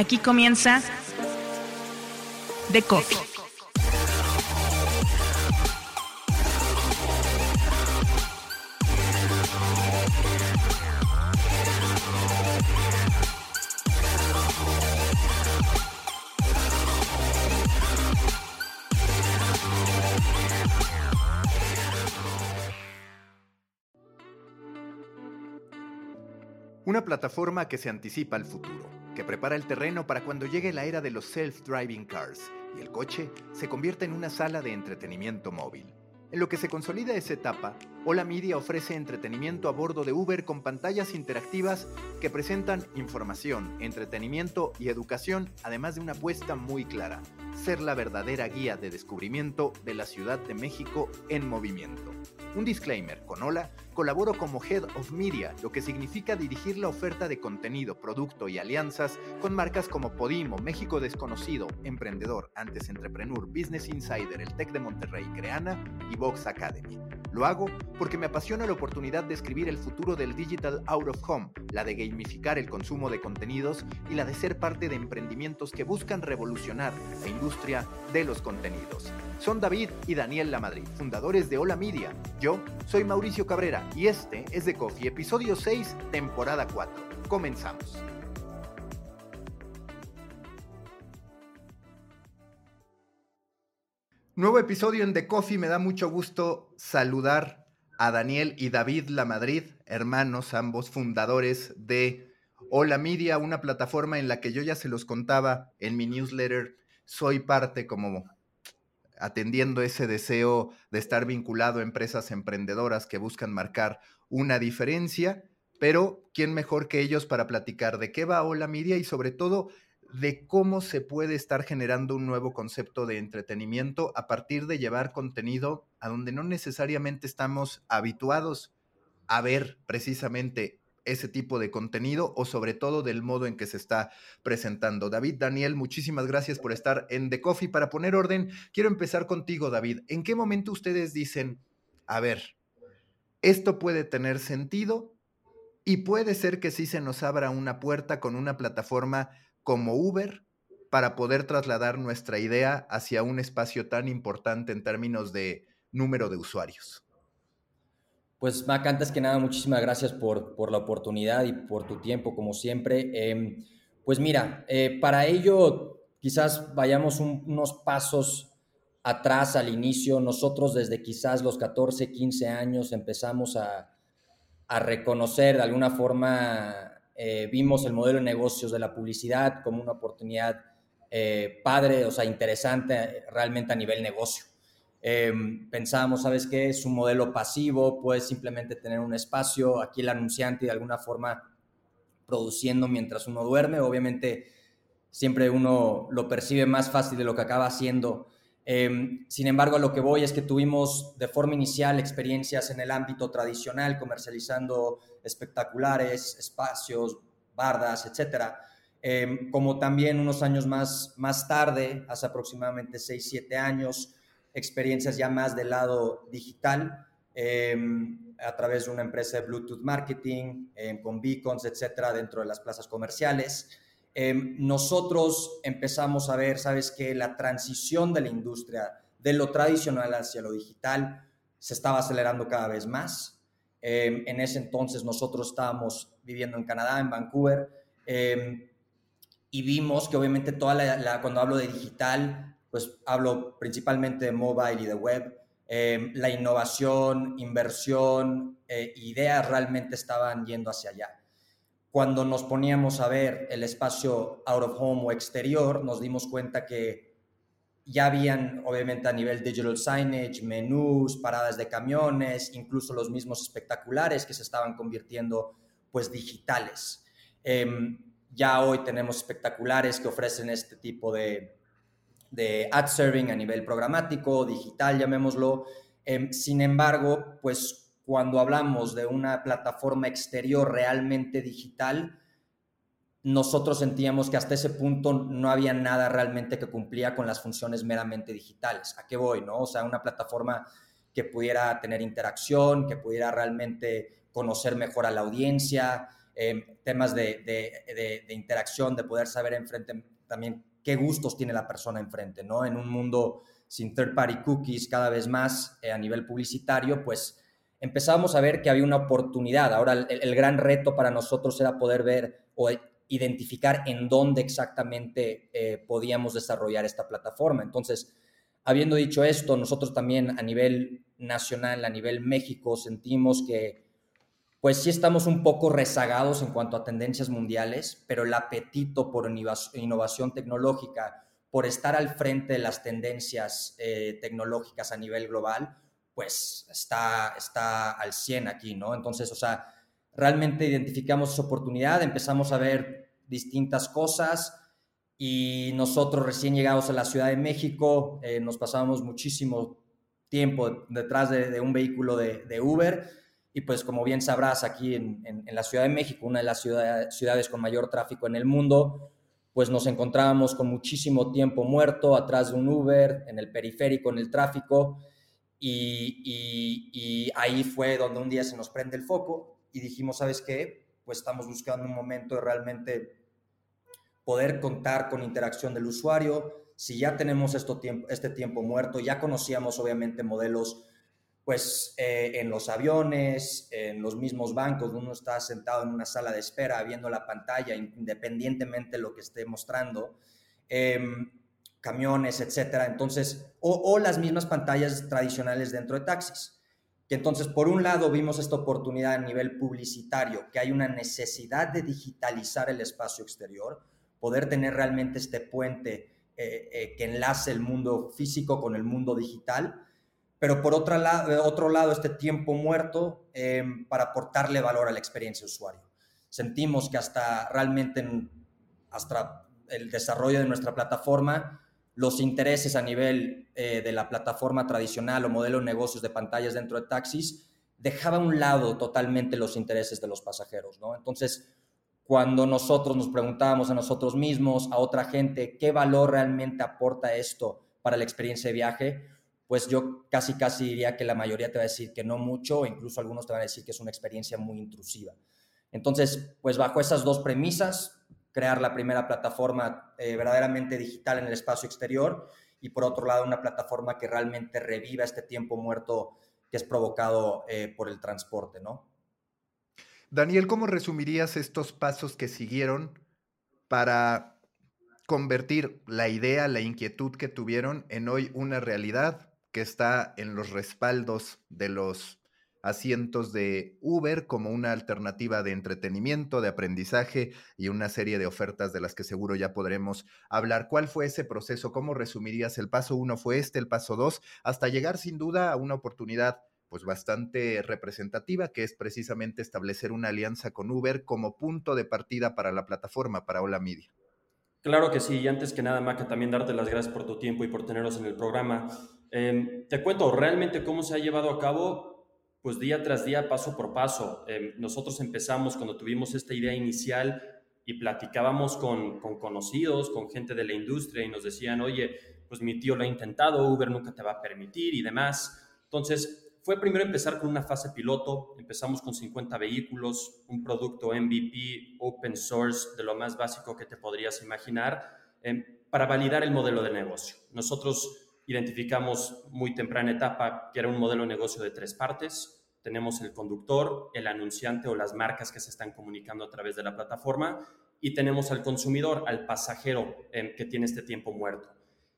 Aquí comienza The Coffee. Una plataforma que se anticipa al futuro, que prepara el terreno para cuando llegue la era de los self-driving cars y el coche se convierta en una sala de entretenimiento móvil. En lo que se consolida esa etapa, Hola Media ofrece entretenimiento a bordo de Uber con pantallas interactivas que presentan información, entretenimiento y educación, además de una apuesta muy clara, ser la verdadera guía de descubrimiento de la Ciudad de México en movimiento. Un disclaimer, con Hola colaboro como Head of Media, lo que significa dirigir la oferta de contenido, producto y alianzas con marcas como Podimo, México Desconocido, Emprendedor, Antes Entrepreneur, Business Insider, El Tech de Monterrey, Creana y Vox Academy. Lo hago porque me apasiona la oportunidad de escribir el futuro del digital out of home, la de gamificar el consumo de contenidos y la de ser parte de emprendimientos que buscan revolucionar la industria de los contenidos. Son David y Daniel Lamadrid, fundadores de Hola Media. Yo soy Mauricio Cabrera y este es The Coffee, episodio 6, temporada 4. Comenzamos. Nuevo episodio en The Coffee, me da mucho gusto saludar a Daniel y David Lamadrid, hermanos, ambos fundadores de Hola Media, una plataforma en la que yo ya se los contaba en mi newsletter, soy parte como atendiendo ese deseo de estar vinculado a empresas emprendedoras que buscan marcar una diferencia, pero ¿quién mejor que ellos para platicar de qué va Hola Media y sobre todo de cómo se puede estar generando un nuevo concepto de entretenimiento a partir de llevar contenido a donde no necesariamente estamos habituados a ver precisamente ese tipo de contenido o sobre todo del modo en que se está presentando. David, Daniel, muchísimas gracias por estar en The Coffee. Para poner orden, quiero empezar contigo, David. ¿En qué momento ustedes dicen, a ver, esto puede tener sentido y puede ser que sí se nos abra una puerta con una plataforma como Uber para poder trasladar nuestra idea hacia un espacio tan importante en términos de número de usuarios? Pues Mac, antes que nada, muchísimas gracias por, por la oportunidad y por tu tiempo, como siempre. Em, pues mira, eh, para ello quizás vayamos unos pasos atrás al inicio. Nosotros desde quizás los 14, 15 años empezamos a, a reconocer de alguna forma, eh, vimos el modelo de negocios de la publicidad como una oportunidad eh, padre, o sea, interesante realmente a nivel negocio. Em, pensábamos, ¿sabes qué? Es un modelo pasivo, puedes simplemente tener un espacio, aquí el anunciante de alguna forma produciendo mientras uno duerme, obviamente siempre uno lo percibe más fácil de lo que acaba haciendo. Em, sin embargo, a lo que voy es que tuvimos de forma inicial experiencias en el ámbito tradicional, comercializando espectaculares, espacios, bardas, etcétera. Em, como también unos años más, más tarde, hace aproximadamente 6, 7 años, experiencias ya más del lado digital, em, a través de una empresa de Bluetooth Marketing, em, con beacons, etcétera, dentro de las plazas comerciales. Em, nosotros empezamos a ver, sabes, que la transición de la industria de lo tradicional hacia lo digital se estaba acelerando cada vez más. en ese entonces nosotros estábamos viviendo en Canadá, en Vancouver, y vimos que obviamente toda la, cuando hablo de digital, pues hablo principalmente de mobile y de web. Em, la innovación, inversión, eh, ideas realmente estaban yendo hacia allá. Cuando nos poníamos a ver el espacio out of home o exterior, nos dimos cuenta que ya habían, obviamente, a nivel digital signage, menús, paradas de camiones, incluso los mismos espectaculares que se estaban convirtiendo, pues, digitales. Em, ya hoy tenemos espectaculares que ofrecen este tipo de, de ad serving a nivel programático, digital, llamémoslo. Em, sin embargo, pues cuando hablamos de una plataforma exterior realmente digital, nosotros sentíamos que hasta ese punto no había nada realmente que cumplía con las funciones meramente digitales. ¿A qué voy? No? O sea, una plataforma que pudiera tener interacción, que pudiera realmente conocer mejor a la audiencia, em, temas de, de, de, interacción, de poder saber enfrente también qué gustos tiene la persona enfrente, ¿no? En un mundo sin third party cookies cada vez más eh, a nivel publicitario, pues empezábamos a ver que había una oportunidad. Ahora el, gran reto para nosotros era poder ver o identificar en dónde exactamente eh, podíamos desarrollar esta plataforma. Entonces, habiendo dicho esto, nosotros también a nivel nacional, a nivel México, sentimos que pues sí estamos un poco rezagados en cuanto a tendencias mundiales, pero el apetito por innovación tecnológica, por estar al frente de las tendencias eh, tecnológicas a nivel global, pues está, está al 100 aquí, ¿no? Entonces, o sea, realmente identificamos esa oportunidad, empezamos a ver distintas cosas y nosotros recién llegados a la Ciudad de México, eh, nos pasamos muchísimo tiempo detrás de, un vehículo de, Uber y pues como bien sabrás aquí en, la Ciudad de México, una de las ciudades con mayor tráfico en el mundo, pues nos encontrábamos con muchísimo tiempo muerto atrás de un Uber, en el periférico, en el tráfico, y, y, ahí fue donde un día se nos prende el foco y dijimos, ¿sabes qué? Pues estamos buscando un momento de realmente poder contar con interacción del usuario. Si ya tenemos esto tiempo, este tiempo muerto, ya conocíamos obviamente modelos pues eh, en los aviones, en los mismos bancos, uno está sentado en una sala de espera viendo la pantalla independientemente de lo que esté mostrando, em, camiones, etcétera. Entonces, o, o las mismas pantallas tradicionales dentro de taxis que entonces, por un lado, vimos esta oportunidad a nivel publicitario, que hay una necesidad de digitalizar el espacio exterior, poder tener realmente este puente eh, eh, que enlace el mundo físico con el mundo digital, pero por otro lado, este tiempo muerto em, para aportarle valor a la experiencia de usuario. Sentimos que hasta realmente hasta el desarrollo de nuestra plataforma los intereses a nivel eh, de la plataforma tradicional o modelo de negocios de pantallas dentro de taxis, dejaba a un lado totalmente los intereses de los pasajeros, ¿no? Entonces, cuando nosotros nos preguntábamos a nosotros mismos, a otra gente, qué valor realmente aporta esto para la experiencia de viaje, pues yo casi casi diría que la mayoría te va a decir que no mucho, incluso algunos te van a decir que es una experiencia muy intrusiva. Entonces, pues bajo esas dos premisas, crear la primera plataforma eh, verdaderamente digital en el espacio exterior y por otro lado una plataforma que realmente reviva este tiempo muerto que es provocado eh, por el transporte, ¿no? Daniel, ¿cómo resumirías estos pasos que siguieron para convertir la idea, la inquietud que tuvieron en hoy una realidad que está en los respaldos de los asientos de Uber como una alternativa de entretenimiento, de aprendizaje y una serie de ofertas de las que seguro ya podremos hablar. ¿Cuál fue ese proceso? ¿Cómo resumirías? El paso uno fue este, el paso dos, hasta llegar sin duda a una oportunidad pues bastante representativa, que es precisamente establecer una alianza con Uber como punto de partida para la plataforma, para Hola Media. Claro que sí, y antes que nada, Maca, también darte las gracias por tu tiempo y por tenernos en el programa. Em, te cuento realmente cómo se ha llevado a cabo pues día tras día, paso por paso. Em, nosotros empezamos cuando tuvimos esta idea inicial y platicábamos con, con, conocidos, con gente de la industria y nos decían, oye, pues mi tío lo ha intentado, Uber nunca te va a permitir y demás. Entonces, fue primero empezar con una fase piloto, empezamos con 50 vehículos, un producto MVP, open source, de lo más básico que te podrías imaginar, em, para validar el modelo de negocio. Nosotros identificamos muy temprana etapa que era un modelo de negocio de tres partes. Tenemos el conductor, el anunciante o las marcas que se están comunicando a través de la plataforma y tenemos al consumidor, al pasajero eh, que tiene este tiempo muerto.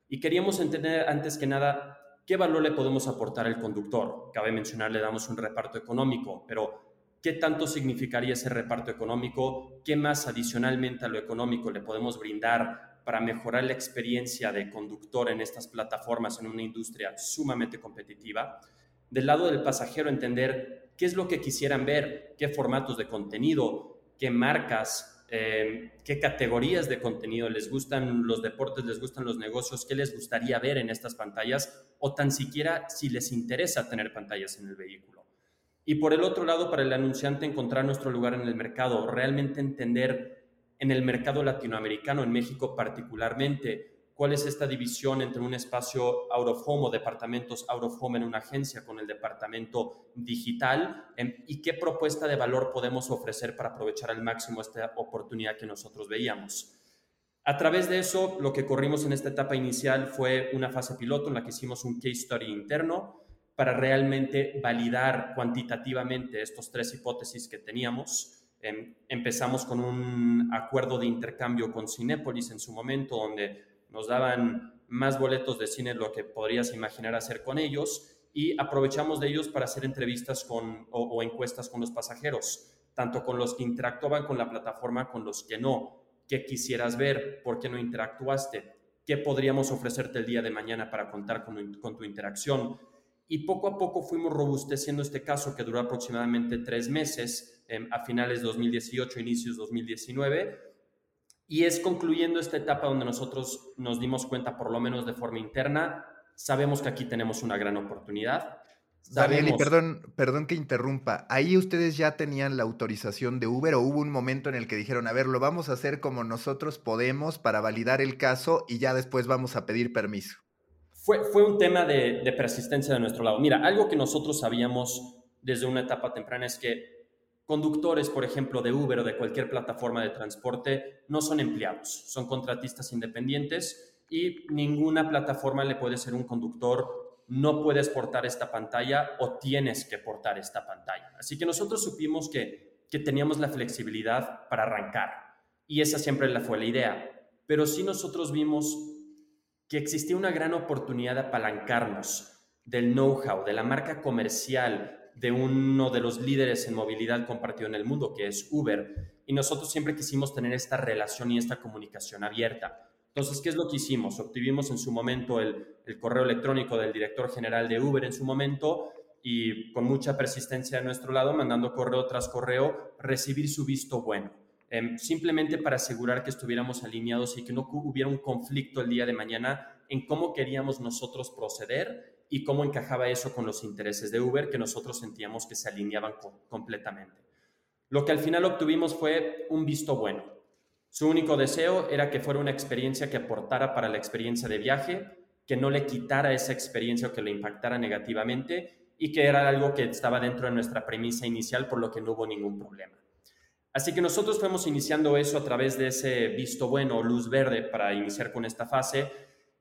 Y queríamos entender antes que nada qué valor le podemos aportar al conductor. Cabe mencionar, le damos un reparto económico, pero ¿qué tanto significaría ese reparto económico? ¿Qué más adicionalmente a lo económico le podemos brindar para mejorar la experiencia de conductor en estas plataformas en una industria sumamente competitiva. Del lado del pasajero, entender qué es lo que quisieran ver, qué formatos de contenido, qué marcas, eh, qué categorías de contenido les gustan los deportes, les gustan los negocios, qué les gustaría ver en estas pantallas o tan siquiera si les interesa tener pantallas en el vehículo. Y por el otro lado, para el anunciante encontrar nuestro lugar en el mercado, realmente entender en el mercado latinoamericano, en México particularmente, cuál es esta división entre un espacio out of home o departamentos out of home en una agencia con el departamento digital em, y qué propuesta de valor podemos ofrecer para aprovechar al máximo esta oportunidad que nosotros veíamos. A través de eso, lo que corrimos en esta etapa inicial fue una fase piloto en la que hicimos un case study interno para realmente validar cuantitativamente estos tres hipótesis que teníamos. Em, empezamos con un acuerdo de intercambio con Cinépolis en su momento, donde nos daban más boletos de cine lo que podrías imaginar hacer con ellos y aprovechamos de ellos para hacer entrevistas con, o, encuestas con los pasajeros, tanto con los que interactuaban con la plataforma, con los que no. ¿Qué quisieras ver? ¿Por qué no interactuaste? ¿Qué podríamos ofrecerte el día de mañana para contar con, con tu interacción? Y poco a poco fuimos robusteciendo este caso que duró aproximadamente tres meses, em, a finales de 2018, inicios 2019 y es concluyendo esta etapa donde nosotros nos dimos cuenta, por lo menos de forma interna, sabemos que aquí tenemos una gran oportunidad. Daniel, y perdón, perdón que interrumpa. ¿Ahí ustedes ya tenían la autorización de Uber o hubo un momento en el que dijeron, a ver, lo vamos a hacer como nosotros podemos para validar el caso y ya después vamos a pedir permiso? Fue, fue un tema de, de persistencia de nuestro lado. Mira, algo que nosotros sabíamos desde una etapa temprana es que Conductores, por ejemplo, de Uber o de cualquier plataforma de transporte, no son empleados, son contratistas independientes y ninguna plataforma le puede ser un conductor, no puedes portar esta pantalla o tienes que portar esta pantalla. Así que nosotros supimos que, que teníamos la flexibilidad para arrancar y esa siempre fue la idea. Pero sí nosotros vimos que existía una gran oportunidad de apalancarnos del know-how, de la marca comercial, de uno de los líderes en movilidad compartido en el mundo, que es Uber. Y nosotros siempre quisimos tener esta relación y esta comunicación abierta. Entonces, ¿qué es lo que hicimos? Obtuvimos en su momento el, correo electrónico del director general de Uber en su momento y con mucha persistencia de nuestro lado, mandando correo tras correo, recibir su visto bueno. Em, simplemente para asegurar que estuviéramos alineados y que no hubiera un conflicto el día de mañana en cómo queríamos nosotros proceder y cómo encajaba eso con los intereses de Uber que nosotros sentíamos que se alineaban completamente. Lo que al final obtuvimos fue un visto bueno. Su único deseo era que fuera una experiencia que aportara para la experiencia de viaje, que no le quitara esa experiencia o que le impactara negativamente y que era algo que estaba dentro de nuestra premisa inicial, por lo que no hubo ningún problema. Así que nosotros fuimos iniciando eso a través de ese visto bueno o luz verde para iniciar con esta fase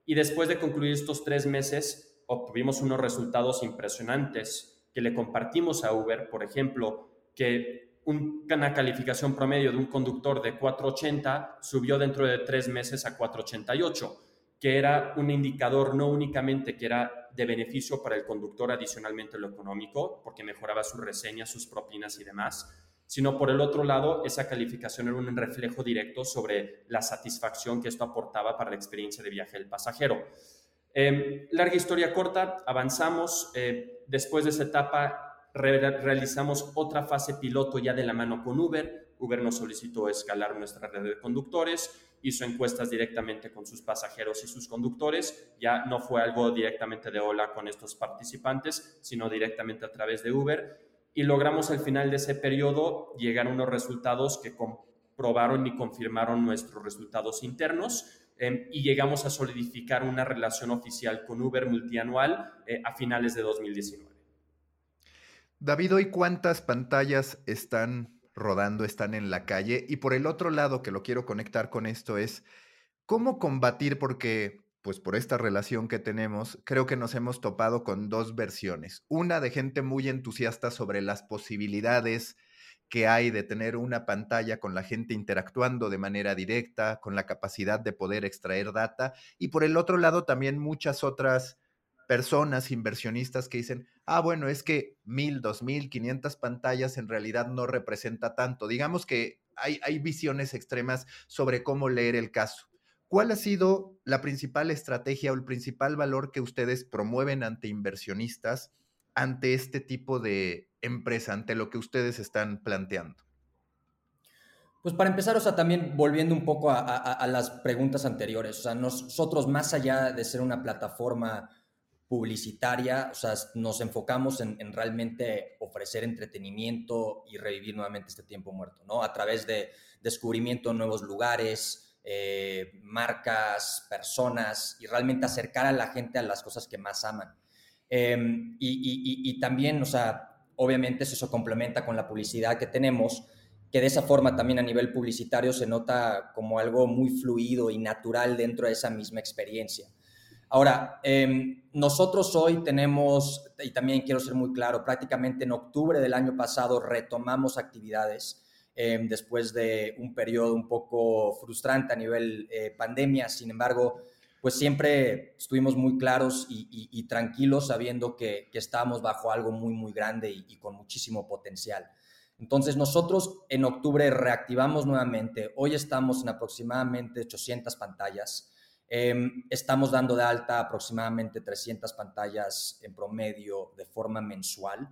y después de concluir estos tres meses, obtuvimos unos resultados impresionantes que le compartimos a Uber, por ejemplo, que una calificación promedio de un conductor de 480 subió dentro de tres meses a 488, que era un indicador no únicamente que era de beneficio para el conductor adicionalmente lo económico, porque mejoraba sus reseñas, sus propinas y demás, sino por el otro lado, esa calificación era un reflejo directo sobre la satisfacción que esto aportaba para la experiencia de viaje del pasajero. Em, larga historia corta, avanzamos. Eh, después de esa etapa realizamos otra fase piloto ya de la mano con Uber. Uber nos solicitó escalar nuestra red de conductores, hizo encuestas directamente con sus pasajeros y sus conductores. Ya no fue algo directamente de hola con estos participantes, sino directamente a través de Uber. Y logramos al final de ese periodo llegar a unos resultados que comprobaron y confirmaron nuestros resultados internos Em, y llegamos a solidificar una relación oficial con Uber multianual eh, a finales de 2019. David, ¿hoy cuántas pantallas están rodando, están en la calle? Y por el otro lado, que lo quiero conectar con esto, es cómo combatir, porque pues por esta relación que tenemos, creo que nos hemos topado con dos versiones. Una de gente muy entusiasta sobre las posibilidades que hay de tener una pantalla con la gente interactuando de manera directa, con la capacidad de poder extraer data. Y por el otro lado, también muchas otras personas, inversionistas que dicen, ah, bueno, es que mil, dos mil, quinientas pantallas en realidad no representa tanto. Digamos que hay, hay visiones extremas sobre cómo leer el caso. ¿Cuál ha sido la principal estrategia o el principal valor que ustedes promueven ante inversionistas ante este tipo de empresa, ante lo que ustedes están planteando? Pues para empezar, o sea, también volviendo un poco a, las preguntas anteriores, o sea, nosotros más allá de ser una plataforma publicitaria, o sea, nos enfocamos en, realmente ofrecer entretenimiento y revivir nuevamente este tiempo muerto, ¿no? A través de descubrimiento de nuevos lugares, eh, marcas, personas y realmente acercar a la gente a las cosas que más aman. Em, y, también, o sea, obviamente eso se complementa con la publicidad que tenemos, que de esa forma también a nivel publicitario se nota como algo muy fluido y natural dentro de esa misma experiencia. Ahora, em, nosotros hoy tenemos, y también quiero ser muy claro, prácticamente en octubre del año pasado retomamos actividades em, después de un periodo un poco frustrante a nivel eh, pandemia. Sin embargo, pues siempre estuvimos muy claros y, tranquilos sabiendo que, estábamos bajo algo muy, muy grande y con muchísimo potencial. Entonces nosotros en octubre reactivamos nuevamente. Hoy estamos en aproximadamente 800 pantallas. Em, estamos dando de alta aproximadamente 300 pantallas en promedio de forma mensual.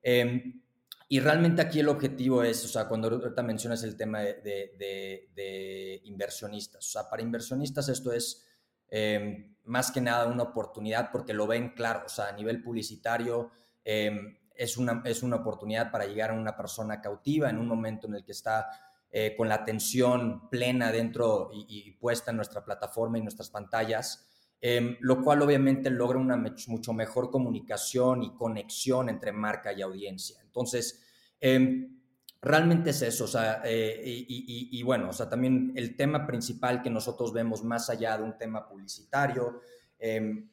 Em, y realmente aquí el objetivo es, o sea, cuando ahorita mencionas el tema de, inversionistas, o sea, para inversionistas esto es em, más que nada una oportunidad porque lo ven claro, o sea, a nivel publicitario es, una, es una oportunidad para llegar a una persona cautiva en un momento en el que está eh, con la atención plena dentro y, puesta en nuestra plataforma y nuestras pantallas, em, lo cual obviamente logra una mucho mejor comunicación y conexión entre marca y audiencia. Entonces, em, realmente es eso, o sea, eh, y, bueno, o sea, también el tema principal que nosotros vemos más allá de un tema publicitario, eh,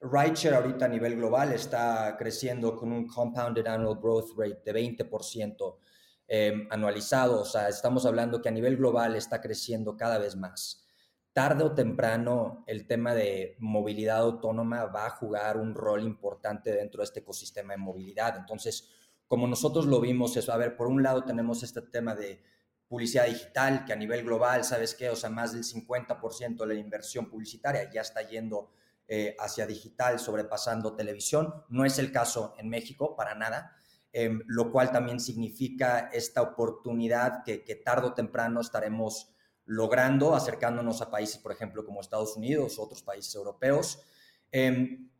Rideshare ahorita a nivel global está creciendo con un compounded annual growth rate de 20%. Em, anualizado, o sea, estamos hablando que a nivel global está creciendo cada vez más. Tarde o temprano, el tema de movilidad autónoma va a jugar un rol importante dentro de este ecosistema de movilidad. Entonces, como nosotros lo vimos, es, a ver, por un lado tenemos este tema de publicidad digital, que a nivel global, ¿sabes qué? O sea, más del 50% de la inversión publicitaria ya está yendo eh, hacia digital, sobrepasando televisión. No es el caso en México, para nada. Em, lo cual también significa esta oportunidad que, tarde o temprano estaremos logrando, acercándonos a países, por ejemplo, como Estados Unidos, otros países europeos. Em,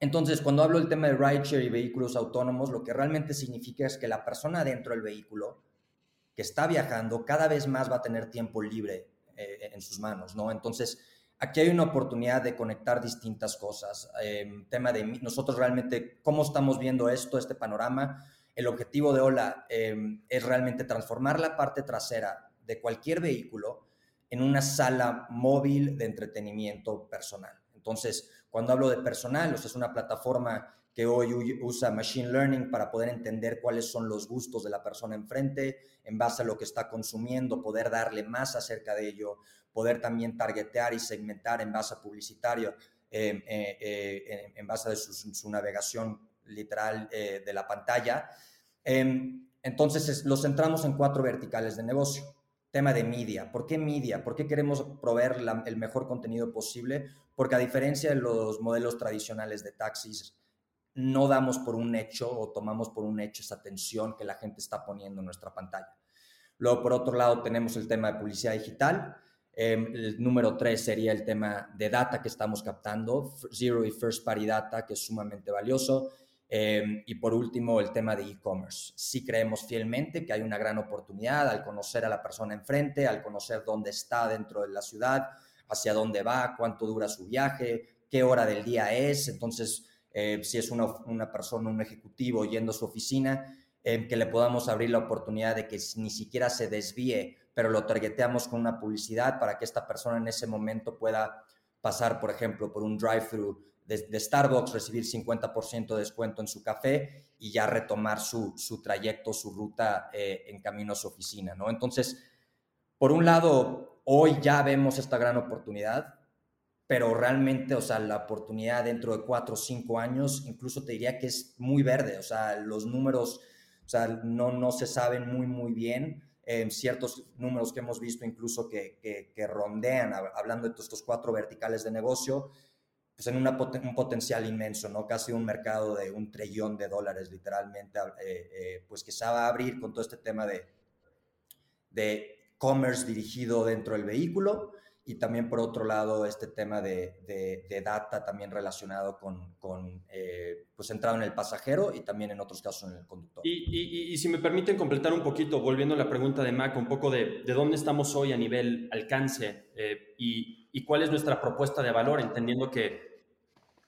entonces, cuando hablo del tema de rideshare y vehículos autónomos, lo que realmente significa es que la persona dentro del vehículo que está viajando cada vez más va a tener tiempo libre eh, en sus manos, ¿no? Entonces, aquí hay una oportunidad de conectar distintas cosas. Em, tema de nosotros realmente, cómo estamos viendo esto, este panorama el objetivo de Ola em, es realmente transformar la parte trasera de cualquier vehículo en una sala móvil de entretenimiento personal. Entonces, cuando hablo de personal, o es una plataforma que hoy usa Machine Learning para poder entender cuáles son los gustos de la persona enfrente, en base a lo que está consumiendo, poder darle más acerca de ello, poder también targetear y segmentar en base a publicitario, em, eh, eh, en base a su, navegación literal eh, de la pantalla. Em, entonces, lo centramos en cuatro verticales de negocio. Tema de media. ¿Por qué media? ¿Por qué queremos proveer el mejor contenido posible? Porque a diferencia de los modelos tradicionales de taxis, no damos por un hecho o tomamos por un hecho esa atención que la gente está poniendo en nuestra pantalla. Luego, por otro lado, tenemos el tema de publicidad digital. Em, el número tres sería el tema de data que estamos captando, Zero y First Party Data, que es sumamente valioso. Em, y por último, el tema de e-commerce. Sí creemos fielmente que hay una gran oportunidad al conocer a la persona enfrente, al conocer dónde está dentro de la ciudad, hacia dónde va, cuánto dura su viaje, qué hora del día es. Entonces, eh, si es una, una, persona, un ejecutivo yendo a su oficina, em, que le podamos abrir la oportunidad de que ni siquiera se desvíe, pero lo targeteamos con una publicidad para que esta persona en ese momento pueda pasar, por ejemplo, por un drive-thru de, Starbucks, recibir 50% de descuento en su café y ya retomar su, su trayecto, su ruta eh, en camino a su oficina, ¿no? Entonces, por un lado, hoy ya vemos esta gran oportunidad, pero realmente, o sea, la oportunidad dentro de cuatro o cinco años, incluso te diría que es muy verde, o sea, los números, o sea, no, no se saben muy, muy bien. Eh, ciertos números que hemos visto incluso que, que, que rondean, hablando de estos cuatro verticales de negocio, pues en un potencial inmenso, ¿no? Casi un mercado de un trillón de dólares, literalmente, eh, eh, pues que se va a abrir con todo este tema de, de commerce dirigido dentro del vehículo y también por otro lado este tema de, de, data también relacionado con, con eh, pues centrado en el pasajero y también en otros casos en el conductor. Y, y, y, si me permiten completar un poquito, volviendo a la pregunta de Mac, un poco de, de dónde estamos hoy a nivel alcance eh, y, y cuál es nuestra propuesta de valor, entendiendo que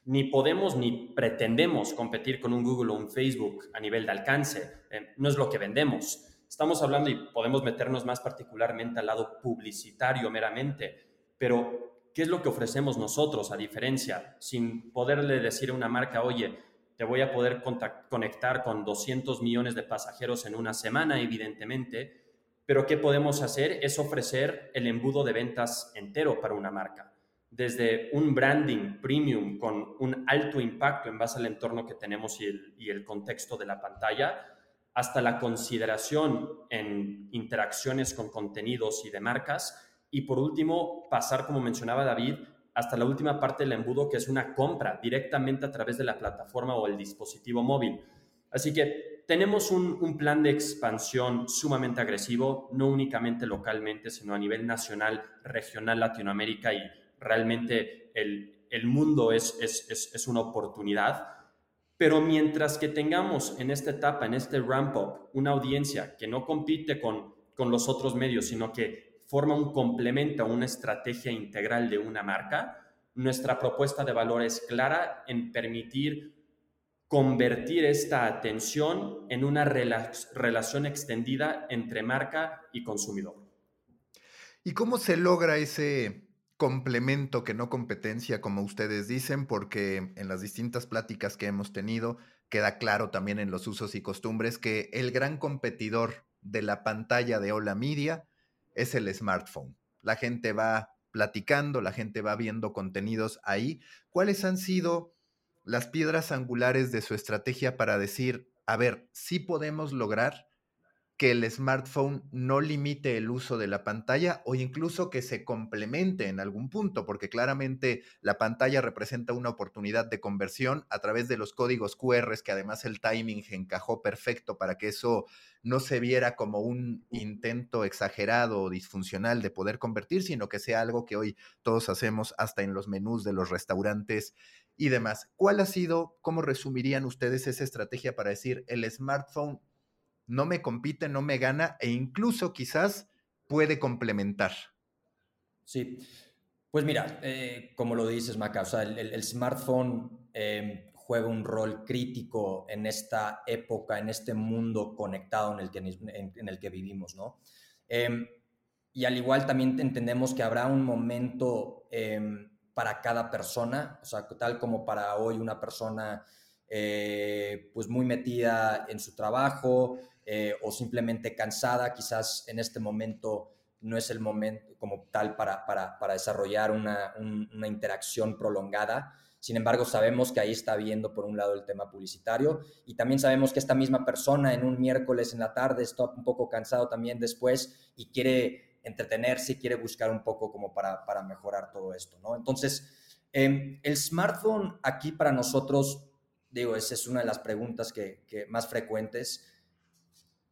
ni podemos ni pretendemos competir con un Google o un Facebook a nivel de alcance, eh, no es lo que vendemos. Estamos hablando y podemos meternos más particularmente al lado publicitario meramente, pero ¿qué es lo que ofrecemos nosotros a diferencia? Sin poderle decir a una marca, oye, te voy a poder conectar con 200 millones de pasajeros en una semana, evidentemente, pero ¿qué podemos hacer? Es ofrecer el embudo de ventas entero para una marca desde un branding premium con un alto impacto en base al entorno que tenemos y el, y el, contexto de la pantalla, hasta la consideración en interacciones con contenidos y de marcas. Y por último, pasar, como mencionaba David, hasta la última parte del embudo, que es una compra directamente a través de la plataforma o el dispositivo móvil. Así que tenemos un, un plan de expansión sumamente agresivo, no únicamente localmente, sino a nivel nacional, regional, Latinoamérica y realmente el, mundo es, es, una oportunidad. Pero mientras que tengamos en esta etapa, en este ramp-up, una audiencia que no compite con, con los otros medios, sino que forma un complemento a una estrategia integral de una marca, nuestra propuesta de valor es clara en permitir convertir esta atención en una relación extendida entre marca y consumidor. ¿Y cómo se logra ese complemento que no competencia, como ustedes dicen, porque en las distintas pláticas que hemos tenido queda claro también en los usos y costumbres que el gran competidor de la pantalla de Hola Media es el smartphone. La gente va platicando, la gente va viendo contenidos ahí. ¿Cuáles han sido las piedras angulares de su estrategia para decir, a ver, sí podemos lograr que el smartphone no limite el uso de la pantalla o incluso que se complemente en algún punto, porque claramente la pantalla representa una oportunidad de conversión a través de los códigos QR, que además el timing encajó perfecto para que eso no se viera como un intento exagerado o disfuncional de poder convertir, sino que sea algo que hoy todos hacemos hasta en los menús de los restaurantes y demás. ¿Cuál ha sido, cómo resumirían ustedes esa estrategia para decir el smartphone no me compite, no me gana e incluso quizás puede complementar. Sí, pues mira, eh, como lo dices, Maca, o sea, el, smartphone em, juega un rol crítico en esta época, en este mundo conectado en el que, en, el que vivimos, ¿no? Em, y al igual también entendemos que habrá un momento em, para cada persona, o sea, tal como para hoy una persona eh, pues muy metida en su trabajo, eh, o simplemente cansada, quizás en este momento no es el momento como tal para, para, desarrollar una, una, interacción prolongada. Sin embargo, sabemos que ahí está viendo por un lado el tema publicitario y también sabemos que esta misma persona en un miércoles en la tarde está un poco cansado también después y quiere entretenerse quiere buscar un poco como para, para mejorar todo esto, ¿no? Entonces, em, el smartphone aquí para nosotros, digo, esa es una de las preguntas que, que más frecuentes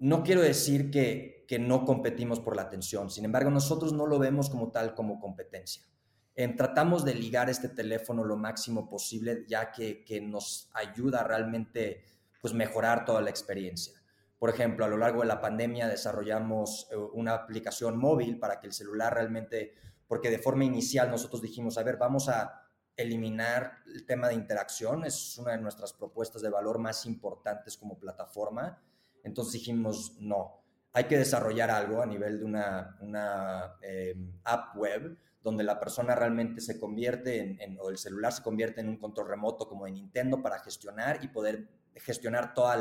no quiero decir que, no competimos por la atención, sin embargo, nosotros no lo vemos como tal, como competencia. tratamos de ligar este teléfono lo máximo posible, ya que, nos ayuda realmente pues, mejorar toda la experiencia. Por ejemplo, a lo largo de la pandemia desarrollamos eh, una aplicación móvil para que el celular realmente, porque de forma inicial nosotros dijimos, a ver, vamos a eliminar el tema de interacción, es una de nuestras propuestas de valor más importantes como plataforma entonces dijimos, no, hay que desarrollar algo a nivel de una, eh, app web donde la persona realmente se convierte en, o el celular se convierte en un control remoto como de Nintendo para gestionar y poder gestionar toda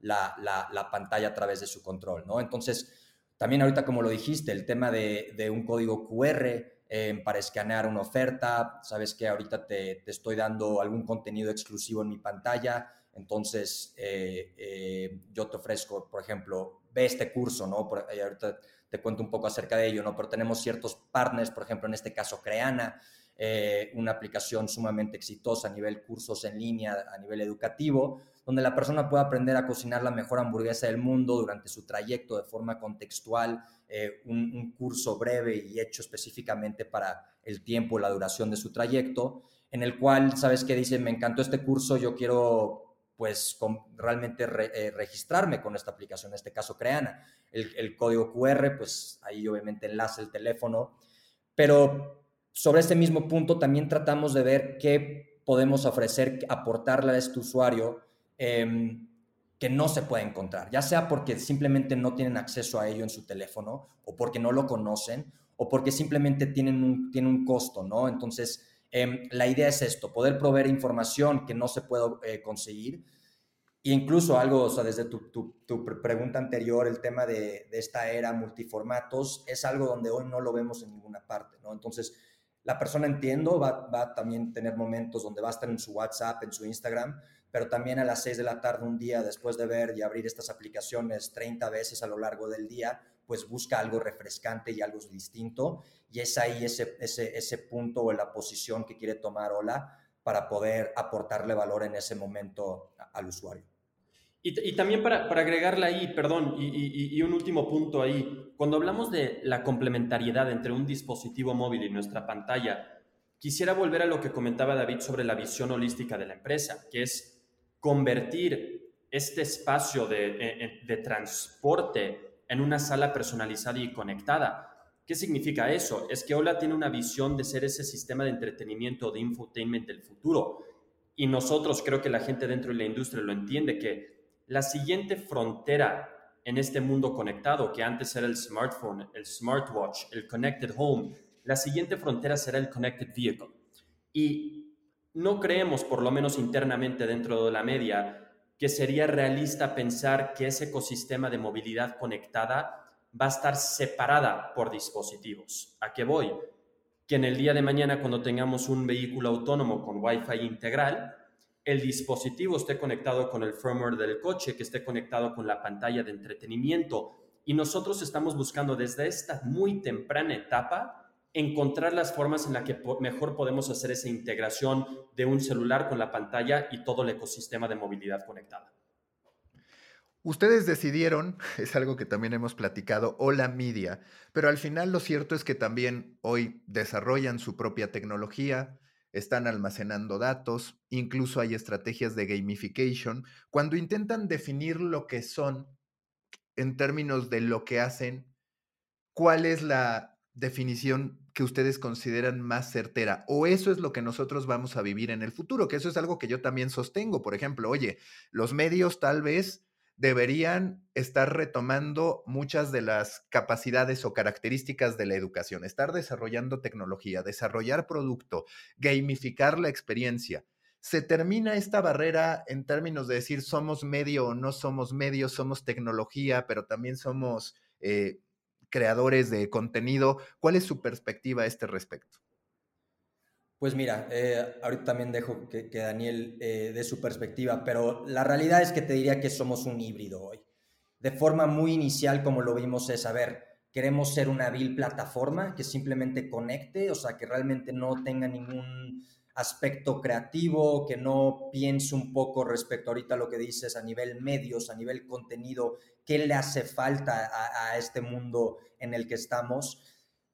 la, pantalla a través de su control, ¿no? Entonces, también ahorita como lo dijiste, el tema de, un código QR eh, para escanear una oferta, sabes que ahorita te, te, estoy dando algún contenido exclusivo en mi pantalla, entonces, eh, eh, yo te ofrezco, por ejemplo, ve este curso, ¿no? Por, ahorita te cuento un poco acerca de ello, ¿no? Pero tenemos ciertos partners, por ejemplo, en este caso Creana, eh, una aplicación sumamente exitosa a nivel cursos en línea, a nivel educativo, donde la persona pueda aprender a cocinar la mejor hamburguesa del mundo durante su trayecto de forma contextual, eh, un, un, curso breve y hecho específicamente para el tiempo, la duración de su trayecto, en el cual, ¿sabes qué? Dice, me encantó este curso, yo quiero pues con, realmente eh, registrarme con esta aplicación, en este caso Creana. El, código QR, pues ahí obviamente enlace el teléfono, pero sobre este mismo punto también tratamos de ver qué podemos ofrecer, aportarle a este usuario eh, que no se puede encontrar, ya sea porque simplemente no tienen acceso a ello en su teléfono o porque no lo conocen o porque simplemente tienen tienen un costo, ¿no? Entonces, eh, la idea es esto, poder proveer información que no se puede eh, conseguir. E incluso algo, o sea, desde tu, tu, tu pregunta anterior, el tema de, de, esta era multiformatos, es algo donde hoy no lo vemos en ninguna parte, ¿no? Entonces, la persona entiendo, va, va a también tener momentos donde va a estar en su WhatsApp, en su Instagram, pero también a las 6 de la tarde un día, después de ver y abrir estas aplicaciones 30 veces a lo largo del día, pues busca algo refrescante y algo distinto. Y es ahí ese, ese, ese punto o la posición que quiere tomar Ola para poder aportarle valor en ese momento al usuario. Y, y también para, para, agregarle ahí, perdón, y, y, y, un último punto ahí, cuando hablamos de la complementariedad entre un dispositivo móvil y nuestra pantalla, quisiera volver a lo que comentaba David sobre la visión holística de la empresa, que es convertir este espacio de, eh, eh, de, transporte en una sala personalizada y conectada. ¿Qué significa eso? Es que Hola tiene una visión de ser ese sistema de entretenimiento, de infotainment del futuro. Y nosotros, creo que la gente dentro de la industria lo entiende, que la siguiente frontera en este mundo conectado, que antes era el smartphone, el smartwatch, el connected home, la siguiente frontera será el connected vehicle. Y no creemos, por lo menos internamente dentro de la media, que sería realista pensar que ese ecosistema de movilidad conectada va a estar separada por dispositivos. ¿A qué voy? Que en el día de mañana, cuando tengamos un vehículo autónomo con Wi-Fi integral, el dispositivo esté conectado con el firmware del coche, que esté conectado con la pantalla de entretenimiento. Y nosotros estamos buscando desde esta muy temprana etapa encontrar las formas en las que mejor podemos hacer esa integración de un celular con la pantalla y todo el ecosistema de movilidad conectada. Ustedes decidieron, es algo que también hemos platicado, Hola Media, pero al final lo cierto es que también hoy desarrollan su propia tecnología, están almacenando datos, incluso hay estrategias de gamification. Cuando intentan definir lo que son en términos de lo que hacen, ¿cuál es la definición que ustedes consideran más certera o eso es lo que nosotros vamos a vivir en el futuro, que eso es algo que yo también sostengo. Por ejemplo, oye, los medios tal vez deberían estar retomando muchas de las capacidades o características de la educación, estar desarrollando tecnología, desarrollar producto, gamificar la experiencia. Se termina esta barrera en términos de decir somos medio o no somos medio, somos tecnología, pero también somos eh, creadores de contenido. ¿Cuál es su perspectiva a este respecto? Pues mira, eh, ahorita también dejo que, Daniel eh, dé su perspectiva, pero la realidad es que te diría que somos un híbrido hoy. De forma muy inicial, como lo vimos, es, a ver, queremos ser una vil plataforma que simplemente conecte, o sea, que realmente no tenga ningún aspecto creativo, que no piense un poco respecto ahorita a lo que dices a nivel medios, a nivel contenido, qué le hace falta a, este mundo en el que estamos.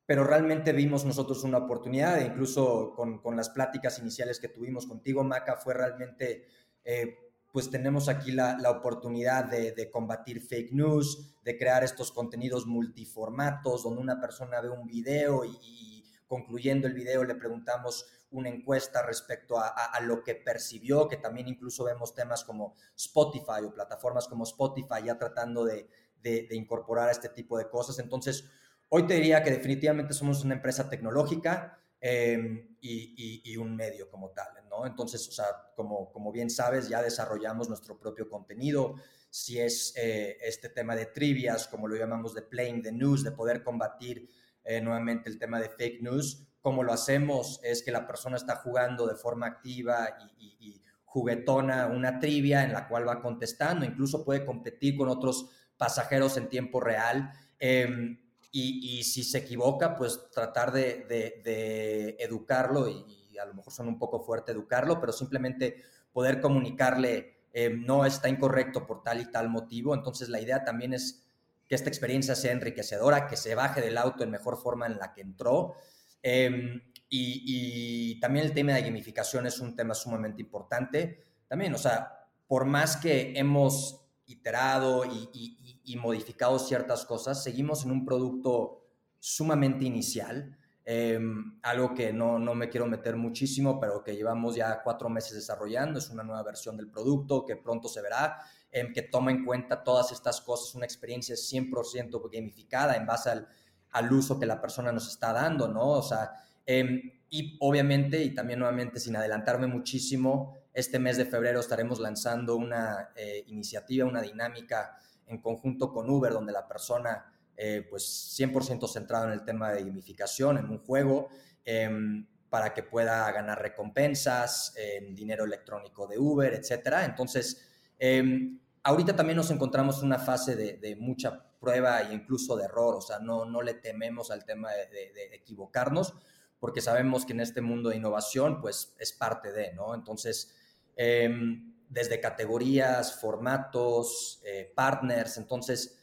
Pero realmente vimos nosotros una oportunidad, e incluso con, con, las pláticas iniciales que tuvimos contigo, Maca, fue realmente, eh, pues tenemos aquí la, la oportunidad de, de, combatir fake news, de crear estos contenidos multiformatos, donde una persona ve un video y concluyendo el video le preguntamos una encuesta respecto a, a, a, lo que percibió, que también incluso vemos temas como Spotify o plataformas como Spotify ya tratando de, de, de incorporar este tipo de cosas. Entonces, hoy te diría que definitivamente somos una empresa tecnológica eh, y, y, y, un medio como tal, ¿no? Entonces, o sea, como, como bien sabes, ya desarrollamos nuestro propio contenido. Si es eh, este tema de trivias, como lo llamamos de playing the news, de poder combatir eh, nuevamente el tema de fake news, como lo hacemos es que la persona está jugando de forma activa y, juguetona una trivia en la cual va contestando, incluso puede competir con otros pasajeros en tiempo real. Eh, y, si se equivoca, pues tratar de, educarlo y, a lo mejor son un poco fuerte educarlo, pero simplemente poder comunicarle eh, no está incorrecto por tal y tal motivo. Entonces la idea también es que esta experiencia sea enriquecedora, que se baje del auto en mejor forma en la que entró. Em, y, también el tema de gamificación es un tema sumamente importante. También, o sea, por más que hemos iterado y, y modificado ciertas cosas, seguimos en un producto sumamente inicial. Em, algo que no, no, me quiero meter muchísimo, pero que llevamos ya cuatro meses desarrollando. Es una nueva versión del producto que pronto se verá, em, que toma en cuenta todas estas cosas, una experiencia 100% gamificada en base al, al, uso que la persona nos está dando, ¿no? O sea, em, y obviamente, y también nuevamente sin adelantarme muchísimo, este mes de febrero estaremos lanzando una eh, iniciativa, una dinámica en conjunto con Uber, donde la persona eh, pues 100% centrado en el tema de gamificación, en un juego, em, para que pueda ganar recompensas, en dinero electrónico de Uber, etcétera. Entonces, em, ahorita también nos encontramos en una fase de, mucha prueba e incluso de error, o sea, no, no le tememos al tema de, equivocarnos, porque sabemos que en este mundo de innovación, pues es parte de, ¿no? Entonces, em, desde categorías, formatos, eh, partners, entonces,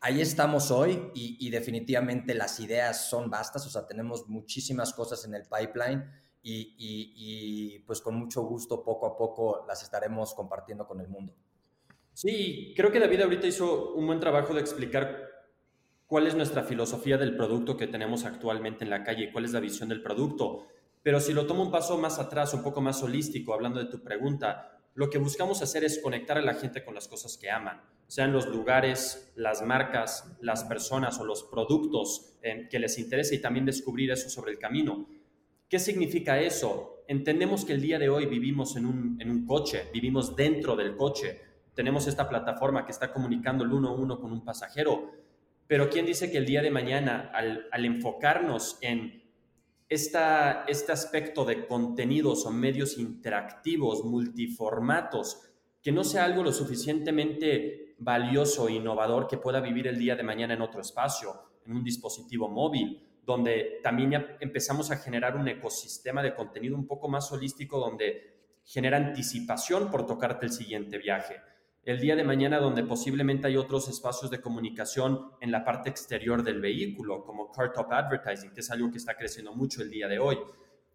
ahí estamos hoy y, definitivamente las ideas son vastas, o sea, tenemos muchísimas cosas en el pipeline y, pues con mucho gusto poco a poco las estaremos compartiendo con el mundo. Sí, creo que David ahorita hizo un buen trabajo de explicar cuál es nuestra filosofía del producto que tenemos actualmente en la calle y cuál es la visión del producto. Pero si lo tomo un paso más atrás, un poco más holístico, hablando de tu pregunta, lo que buscamos hacer es conectar a la gente con las cosas que aman sean los lugares, las marcas, las personas o los productos eh, que les interese y también descubrir eso sobre el camino. ¿Qué significa eso? Entendemos que el día de hoy vivimos en un, en un coche, vivimos dentro del coche, tenemos esta plataforma que está comunicando el uno a uno con un pasajero, pero ¿quién dice que el día de mañana, al, al enfocarnos en esta, este aspecto de contenidos o medios interactivos, multiformatos, que no sea algo lo suficientemente valioso e innovador que pueda vivir el día de mañana en otro espacio, en un dispositivo móvil, donde también ya empezamos a generar un ecosistema de contenido un poco más holístico, donde genera anticipación por tocarte el siguiente viaje. El día de mañana donde posiblemente hay otros espacios de comunicación en la parte exterior del vehículo, como Car Top Advertising, que es algo que está creciendo mucho el día de hoy.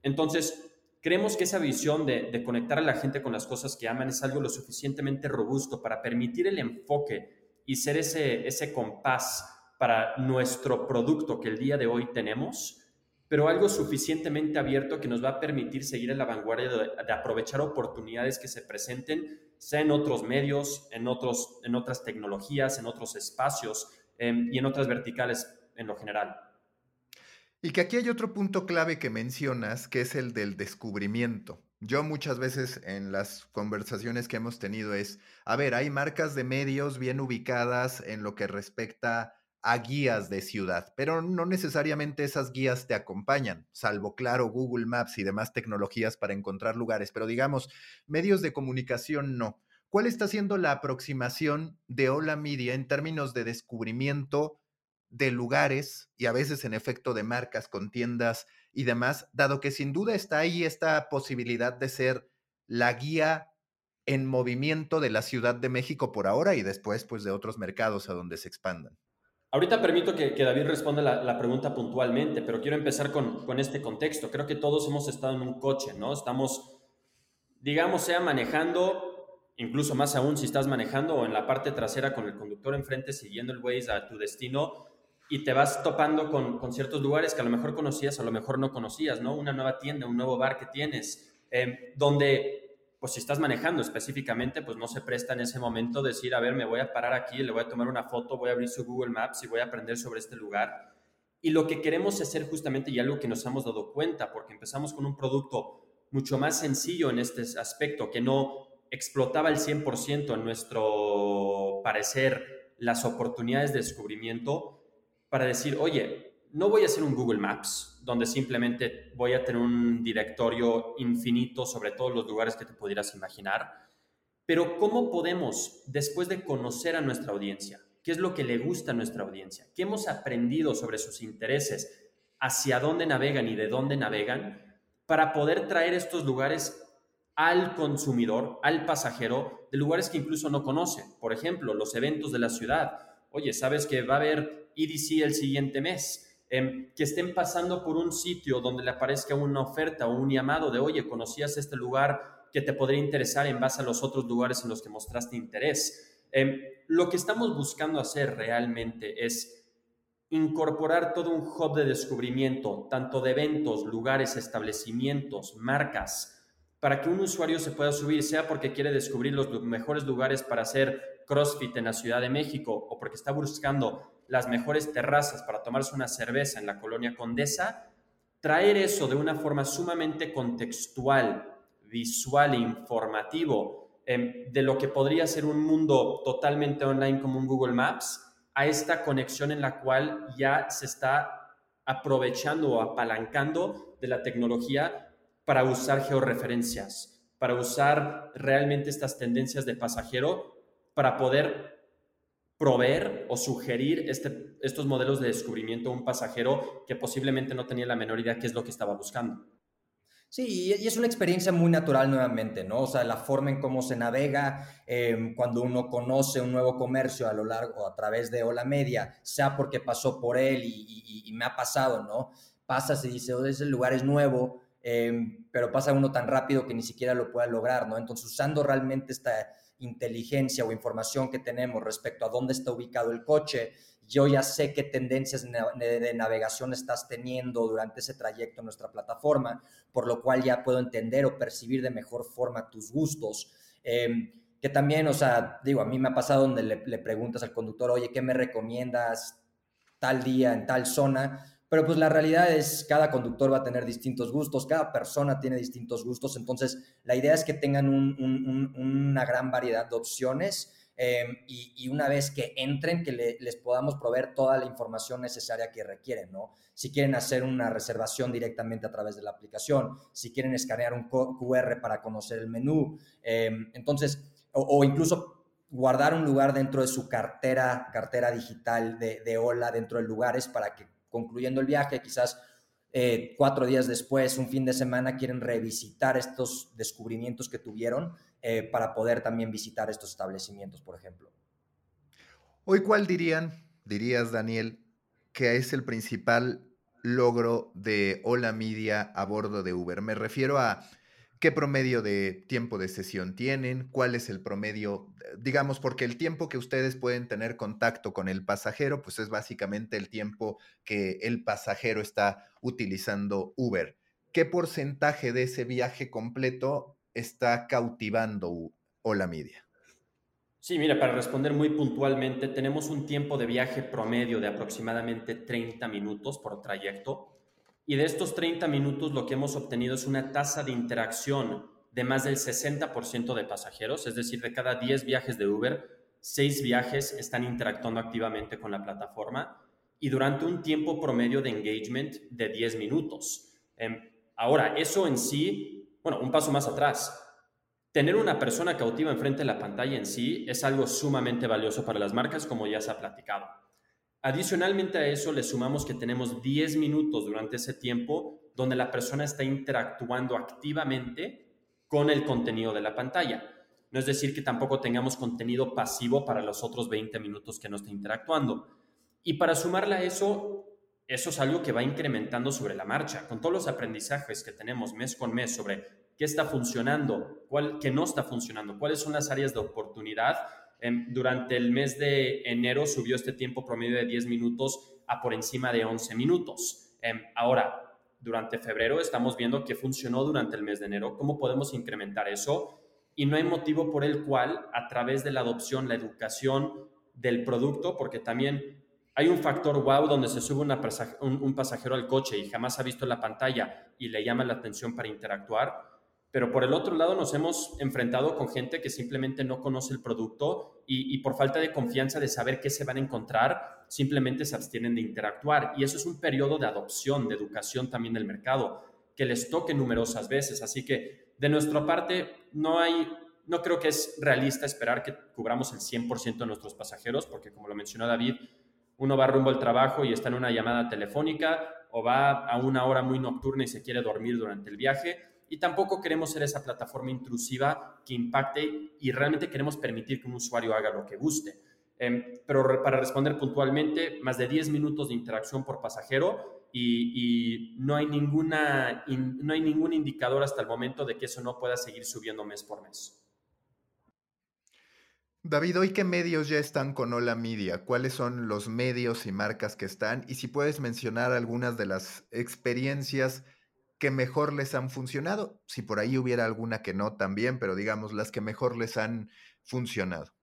Entonces, Creemos que esa visión de, conectar a la gente con las cosas que aman es algo lo suficientemente robusto para permitir el enfoque y ser ese, ese compás para nuestro producto que el día de hoy tenemos, pero algo suficientemente abierto que nos va a permitir seguir en la vanguardia de, aprovechar oportunidades que se presenten, sea en otros medios, en, otros, en otras tecnologías, en otros espacios em, y en otras verticales en lo general. Y que aquí hay otro punto clave que mencionas, que es el del descubrimiento. Yo muchas veces en las conversaciones que hemos tenido es, a ver, hay marcas de medios bien ubicadas en lo que respecta a guías de ciudad, pero no necesariamente esas guías te acompañan, salvo claro Google Maps y demás tecnologías para encontrar lugares, pero digamos, medios de comunicación no. ¿Cuál está siendo la aproximación de Hola Media en términos de descubrimiento de lugares y a veces en efecto de marcas con tiendas y demás, dado que sin duda está ahí esta posibilidad de ser la guía en movimiento de la Ciudad de México por ahora y después pues de otros mercados a donde se expandan. Ahorita permito que, David responda la, pregunta puntualmente, pero quiero empezar con, este contexto. Creo que todos hemos estado en un coche, ¿no? Estamos, digamos, sea manejando, incluso más aún si estás manejando o en la parte trasera con el conductor enfrente siguiendo el Waze a tu destino, y te vas topando con, ciertos lugares que a lo mejor conocías, a lo mejor no conocías, ¿no? Una nueva tienda, un nuevo bar que tienes, em, donde, pues si estás manejando específicamente, pues no se presta en ese momento decir, a ver, me voy a parar aquí, le voy a tomar una foto, voy a abrir su Google Maps y voy a aprender sobre este lugar. Y lo que queremos hacer justamente, y algo que nos hemos dado cuenta, porque empezamos con un producto mucho más sencillo en este aspecto, que no explotaba el 100% en nuestro parecer las oportunidades de descubrimiento, para decir, oye, no voy a hacer un Google Maps donde simplemente voy a tener un directorio infinito sobre todos los lugares que te pudieras imaginar, pero ¿cómo podemos, después de conocer a nuestra audiencia, qué es lo que le gusta a nuestra audiencia, qué hemos aprendido sobre sus intereses, hacia dónde navegan y de dónde navegan, para poder traer estos lugares al consumidor, al pasajero, de lugares que incluso no conoce. Por ejemplo, los eventos de la ciudad. Oye, ¿sabes que va a haber EDC el siguiente mes? Em, que estén pasando por un sitio donde le aparezca una oferta o un llamado de, oye, ¿conocías este lugar que te podría interesar en base a los otros lugares en los que mostraste interés? Em, lo que estamos buscando hacer realmente es incorporar todo un hub de descubrimiento, tanto de eventos, lugares, establecimientos, marcas, para que un usuario se pueda subir, sea porque quiere descubrir los mejores lugares para hacer CrossFit en la Ciudad de México o porque está buscando las mejores terrazas para tomarse una cerveza en la colonia Condesa, traer eso de una forma sumamente contextual, visual e informativo em, de lo que podría ser un mundo totalmente online como un Google Maps a esta conexión en la cual ya se está aprovechando o apalancando de la tecnología para usar georreferencias, para usar realmente estas tendencias de pasajero para poder proveer o sugerir este, estos modelos de descubrimiento a un pasajero que posiblemente no tenía la menor idea qué es lo que estaba buscando. Sí, y es una experiencia muy natural nuevamente, ¿no? O sea, la forma en cómo se navega em, cuando uno conoce un nuevo comercio a lo largo, a través de Ola Media, sea porque pasó por él y, me ha pasado, ¿no? Pasas y dices, oh, ese lugar es nuevo, em, pero pasa uno tan rápido que ni siquiera lo pueda lograr, ¿no? Entonces, usando realmente esta inteligencia o información que tenemos respecto a dónde está ubicado el coche, yo ya sé qué tendencias de navegación estás teniendo durante ese trayecto en nuestra plataforma, por lo cual ya puedo entender o percibir de mejor forma tus gustos. Em, que también, o sea, digo, a mí me ha pasado donde le, le preguntas al conductor, oye, ¿qué me recomiendas tal día en tal zona? Pero pues la realidad es, cada conductor va a tener distintos gustos, cada persona tiene distintos gustos, entonces la idea es que tengan una gran variedad de opciones em, y, una vez que entren, que les podamos proveer toda la información necesaria que requieren, ¿no? Si quieren hacer una reservación directamente a través de la aplicación, si quieren escanear un QR para conocer el menú, em, entonces, o, incluso guardar un lugar dentro de su cartera, cartera digital de, de Hola dentro de lugares para que concluyendo el viaje, quizás eh, cuatro días después, un fin de semana, quieren revisitar estos descubrimientos que tuvieron eh, para poder también visitar estos establecimientos, por ejemplo. Hoy, ¿cuál dirían, dirías, Daniel, que es el principal logro de Hola Media a bordo de Uber? Me refiero a qué promedio de tiempo de sesión tienen, cuál es el promedio, digamos, porque el tiempo que ustedes pueden tener contacto con el pasajero, pues es básicamente el tiempo que el pasajero está utilizando Uber. ¿Qué porcentaje de ese viaje completo está cautivando Hola Media? Sí, mira, para responder muy puntualmente, tenemos un tiempo de viaje promedio de aproximadamente 30 minutos por trayecto y de estos 30 minutos lo que hemos obtenido es una tasa de interacción de más del 60% de pasajeros, es decir, de cada 10 viajes de Uber, 6 viajes están interactuando activamente con la plataforma y durante un tiempo promedio de engagement de 10 minutos. Em, ahora, eso en sí, bueno, un paso más atrás. Tener una persona cautiva enfrente de la pantalla en sí es algo sumamente valioso para las marcas, como ya se ha platicado. Adicionalmente a eso, le sumamos que tenemos 10 minutos durante ese tiempo donde la persona está interactuando activamente con el contenido de la pantalla. No es decir que tampoco tengamos contenido pasivo para los otros 20 minutos que no está interactuando. Y para sumarle a eso, eso es algo que va incrementando sobre la marcha. Con todos los aprendizajes que tenemos mes con mes sobre qué está funcionando, cuál qué no está funcionando, cuáles son las áreas de oportunidad, durante el mes de enero subió este tiempo promedio de 10 minutos a por encima de 11 minutos. Em, ahora, durante febrero estamos viendo que funcionó durante el mes de enero. ¿Cómo podemos incrementar eso? Y no hay motivo por el cual, a través de la adopción, la educación del producto, porque también hay un factor wow donde se sube un pasajero al coche y jamás ha visto la pantalla y le llama la atención para interactuar pero por el otro lado nos hemos enfrentado con gente que simplemente no conoce el producto y, por falta de confianza de saber qué se van a encontrar, simplemente se abstienen de interactuar. Y eso es un periodo de adopción, de educación también del mercado, que les toque numerosas veces. Así que de nuestra parte no hay, no creo que es realista esperar que cubramos el 100% de nuestros pasajeros, porque como lo mencionó David, uno va rumbo al trabajo y está en una llamada telefónica o va a una hora muy nocturna y se quiere dormir durante el viaje y tampoco queremos ser esa plataforma intrusiva que impacte y realmente queremos permitir que un usuario haga lo que guste. Em, pero para responder puntualmente, más de 10 minutos de interacción por pasajero y, no, hay ninguna, no hay ningún indicador hasta el momento de que eso no pueda seguir subiendo mes por mes. David, ¿hoy qué medios ya están con Hola Media? ¿Cuáles son los medios y marcas que están? Y si puedes mencionar algunas de las experiencias que mejor les han funcionado, si por ahí hubiera alguna que no también, pero digamos las que mejor les han funcionado.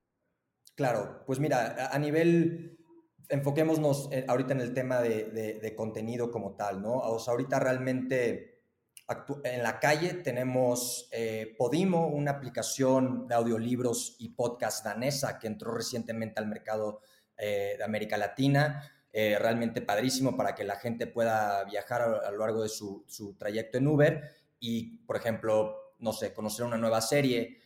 Claro, pues mira, a nivel, enfoquémonos eh, ahorita en el tema de, contenido como tal, ¿no? O ahorita realmente en la calle tenemos eh, Podimo, una aplicación de audiolibros y podcast danesa que entró recientemente al mercado eh, de América Latina. Realmente padrísimo para que la gente pueda viajar a, lo largo de su, su, trayecto en Uber y, por ejemplo, no sé, conocer una nueva serie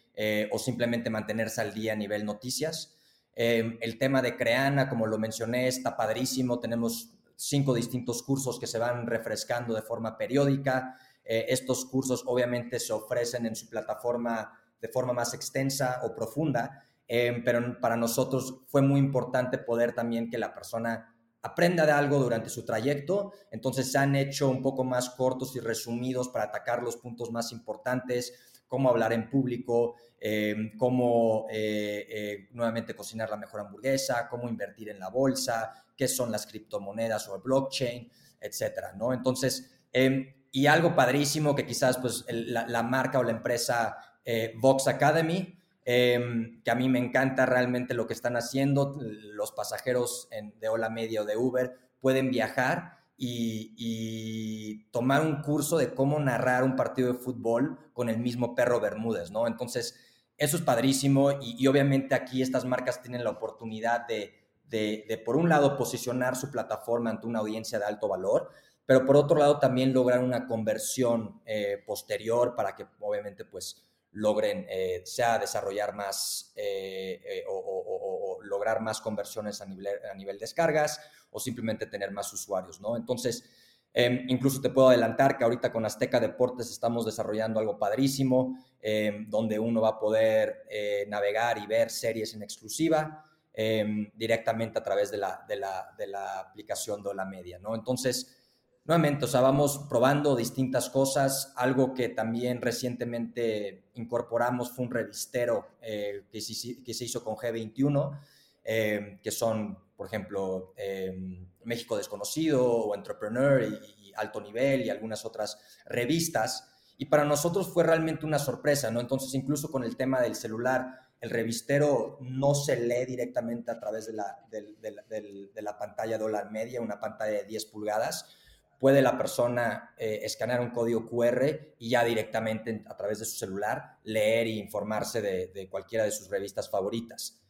o simplemente mantenerse al día a nivel noticias. Em, el tema de Creana, como lo mencioné, está padrísimo. Tenemos cinco distintos cursos que se van refrescando de forma periódica. Eh, estos cursos obviamente se ofrecen en su plataforma de forma más extensa o profunda, em, pero para nosotros fue muy importante poder también que la persona aprenda de algo durante su trayecto. Entonces se han hecho un poco más cortos y resumidos para atacar los puntos más importantes cómo hablar en público, em, cómo eh, eh, nuevamente cocinar la mejor hamburguesa, cómo invertir en la bolsa, qué son las criptomonedas o el blockchain, etcétera, ¿no? Entonces, em, y algo padrísimo que quizás pues la, marca o la empresa eh, Vox Academy, em, que a mí me encanta realmente lo que están haciendo, los pasajeros de Hola Media o de Uber pueden viajar y, tomar un curso de cómo narrar un partido de fútbol con el mismo perro Bermúdez, ¿no? Entonces, eso es padrísimo y, obviamente aquí estas marcas tienen la oportunidad de, de, por un lado, posicionar su plataforma ante una audiencia de alto valor, pero por otro lado también lograr una conversión eh, posterior para que obviamente pues logren eh, sea desarrollar más eh, o, lograr más conversiones a nivel, a nivel descargas o simplemente tener más usuarios, ¿no? Entonces, em, incluso te puedo adelantar que ahorita con Azteca Deportes estamos desarrollando algo padrísimo, em, donde uno va a poder eh, navegar y ver series en exclusiva em, directamente a través de la, de la, de la aplicación de la media, ¿no? Entonces, nuevamente, o sea, vamos probando distintas cosas. Algo que también recientemente incorporamos fue un revistero eh, que, que, se hizo con G21, que son por ejemplo, em, México Desconocido o Entrepreneur y, Alto Nivel y algunas otras revistas. Y para nosotros fue realmente una sorpresa, ¿no? Entonces, incluso con el tema del celular, el revistero no se lee directamente a través de la, de, la pantalla dólar media, una pantalla de 10 pulgadas. Puede la persona eh, escanear un código QR y ya directamente a través de su celular leer e informarse de cualquiera de sus revistas favoritas.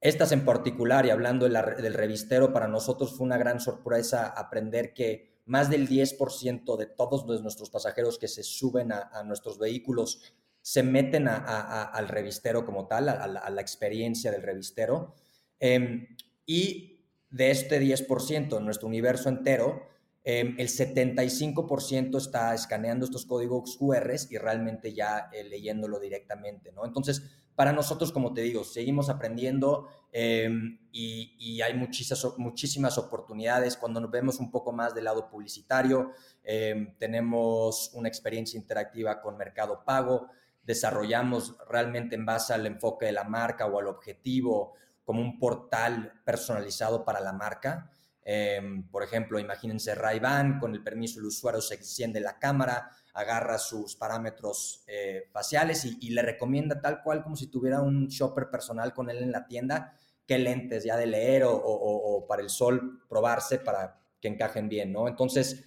Estas en particular, y hablando del revistero, para nosotros fue una gran sorpresa aprender que más del 10% de todos nuestros pasajeros que se suben a, nuestros vehículos se meten al revistero como tal, a, la, experiencia del revistero. Em, y de este 10%, en nuestro universo entero, em, el 75% está escaneando estos códigos QR y realmente ya eh, leyéndolo directamente, ¿no? Entonces, para nosotros, como te digo, seguimos aprendiendo em, y, hay muchísimas, muchísimas oportunidades. Cuando nos vemos un poco más del lado publicitario, em, tenemos una experiencia interactiva con Mercado Pago, desarrollamos realmente en base al enfoque de la marca o al objetivo como un portal personalizado para la marca. Em, por ejemplo, imagínense ray con el permiso del usuario se enciende la cámara, agarra sus parámetros eh, faciales y, le recomienda tal cual como si tuviera un shopper personal con él en la tienda, qué lentes ya de leer o, para el sol probarse para que encajen bien, ¿no? Entonces,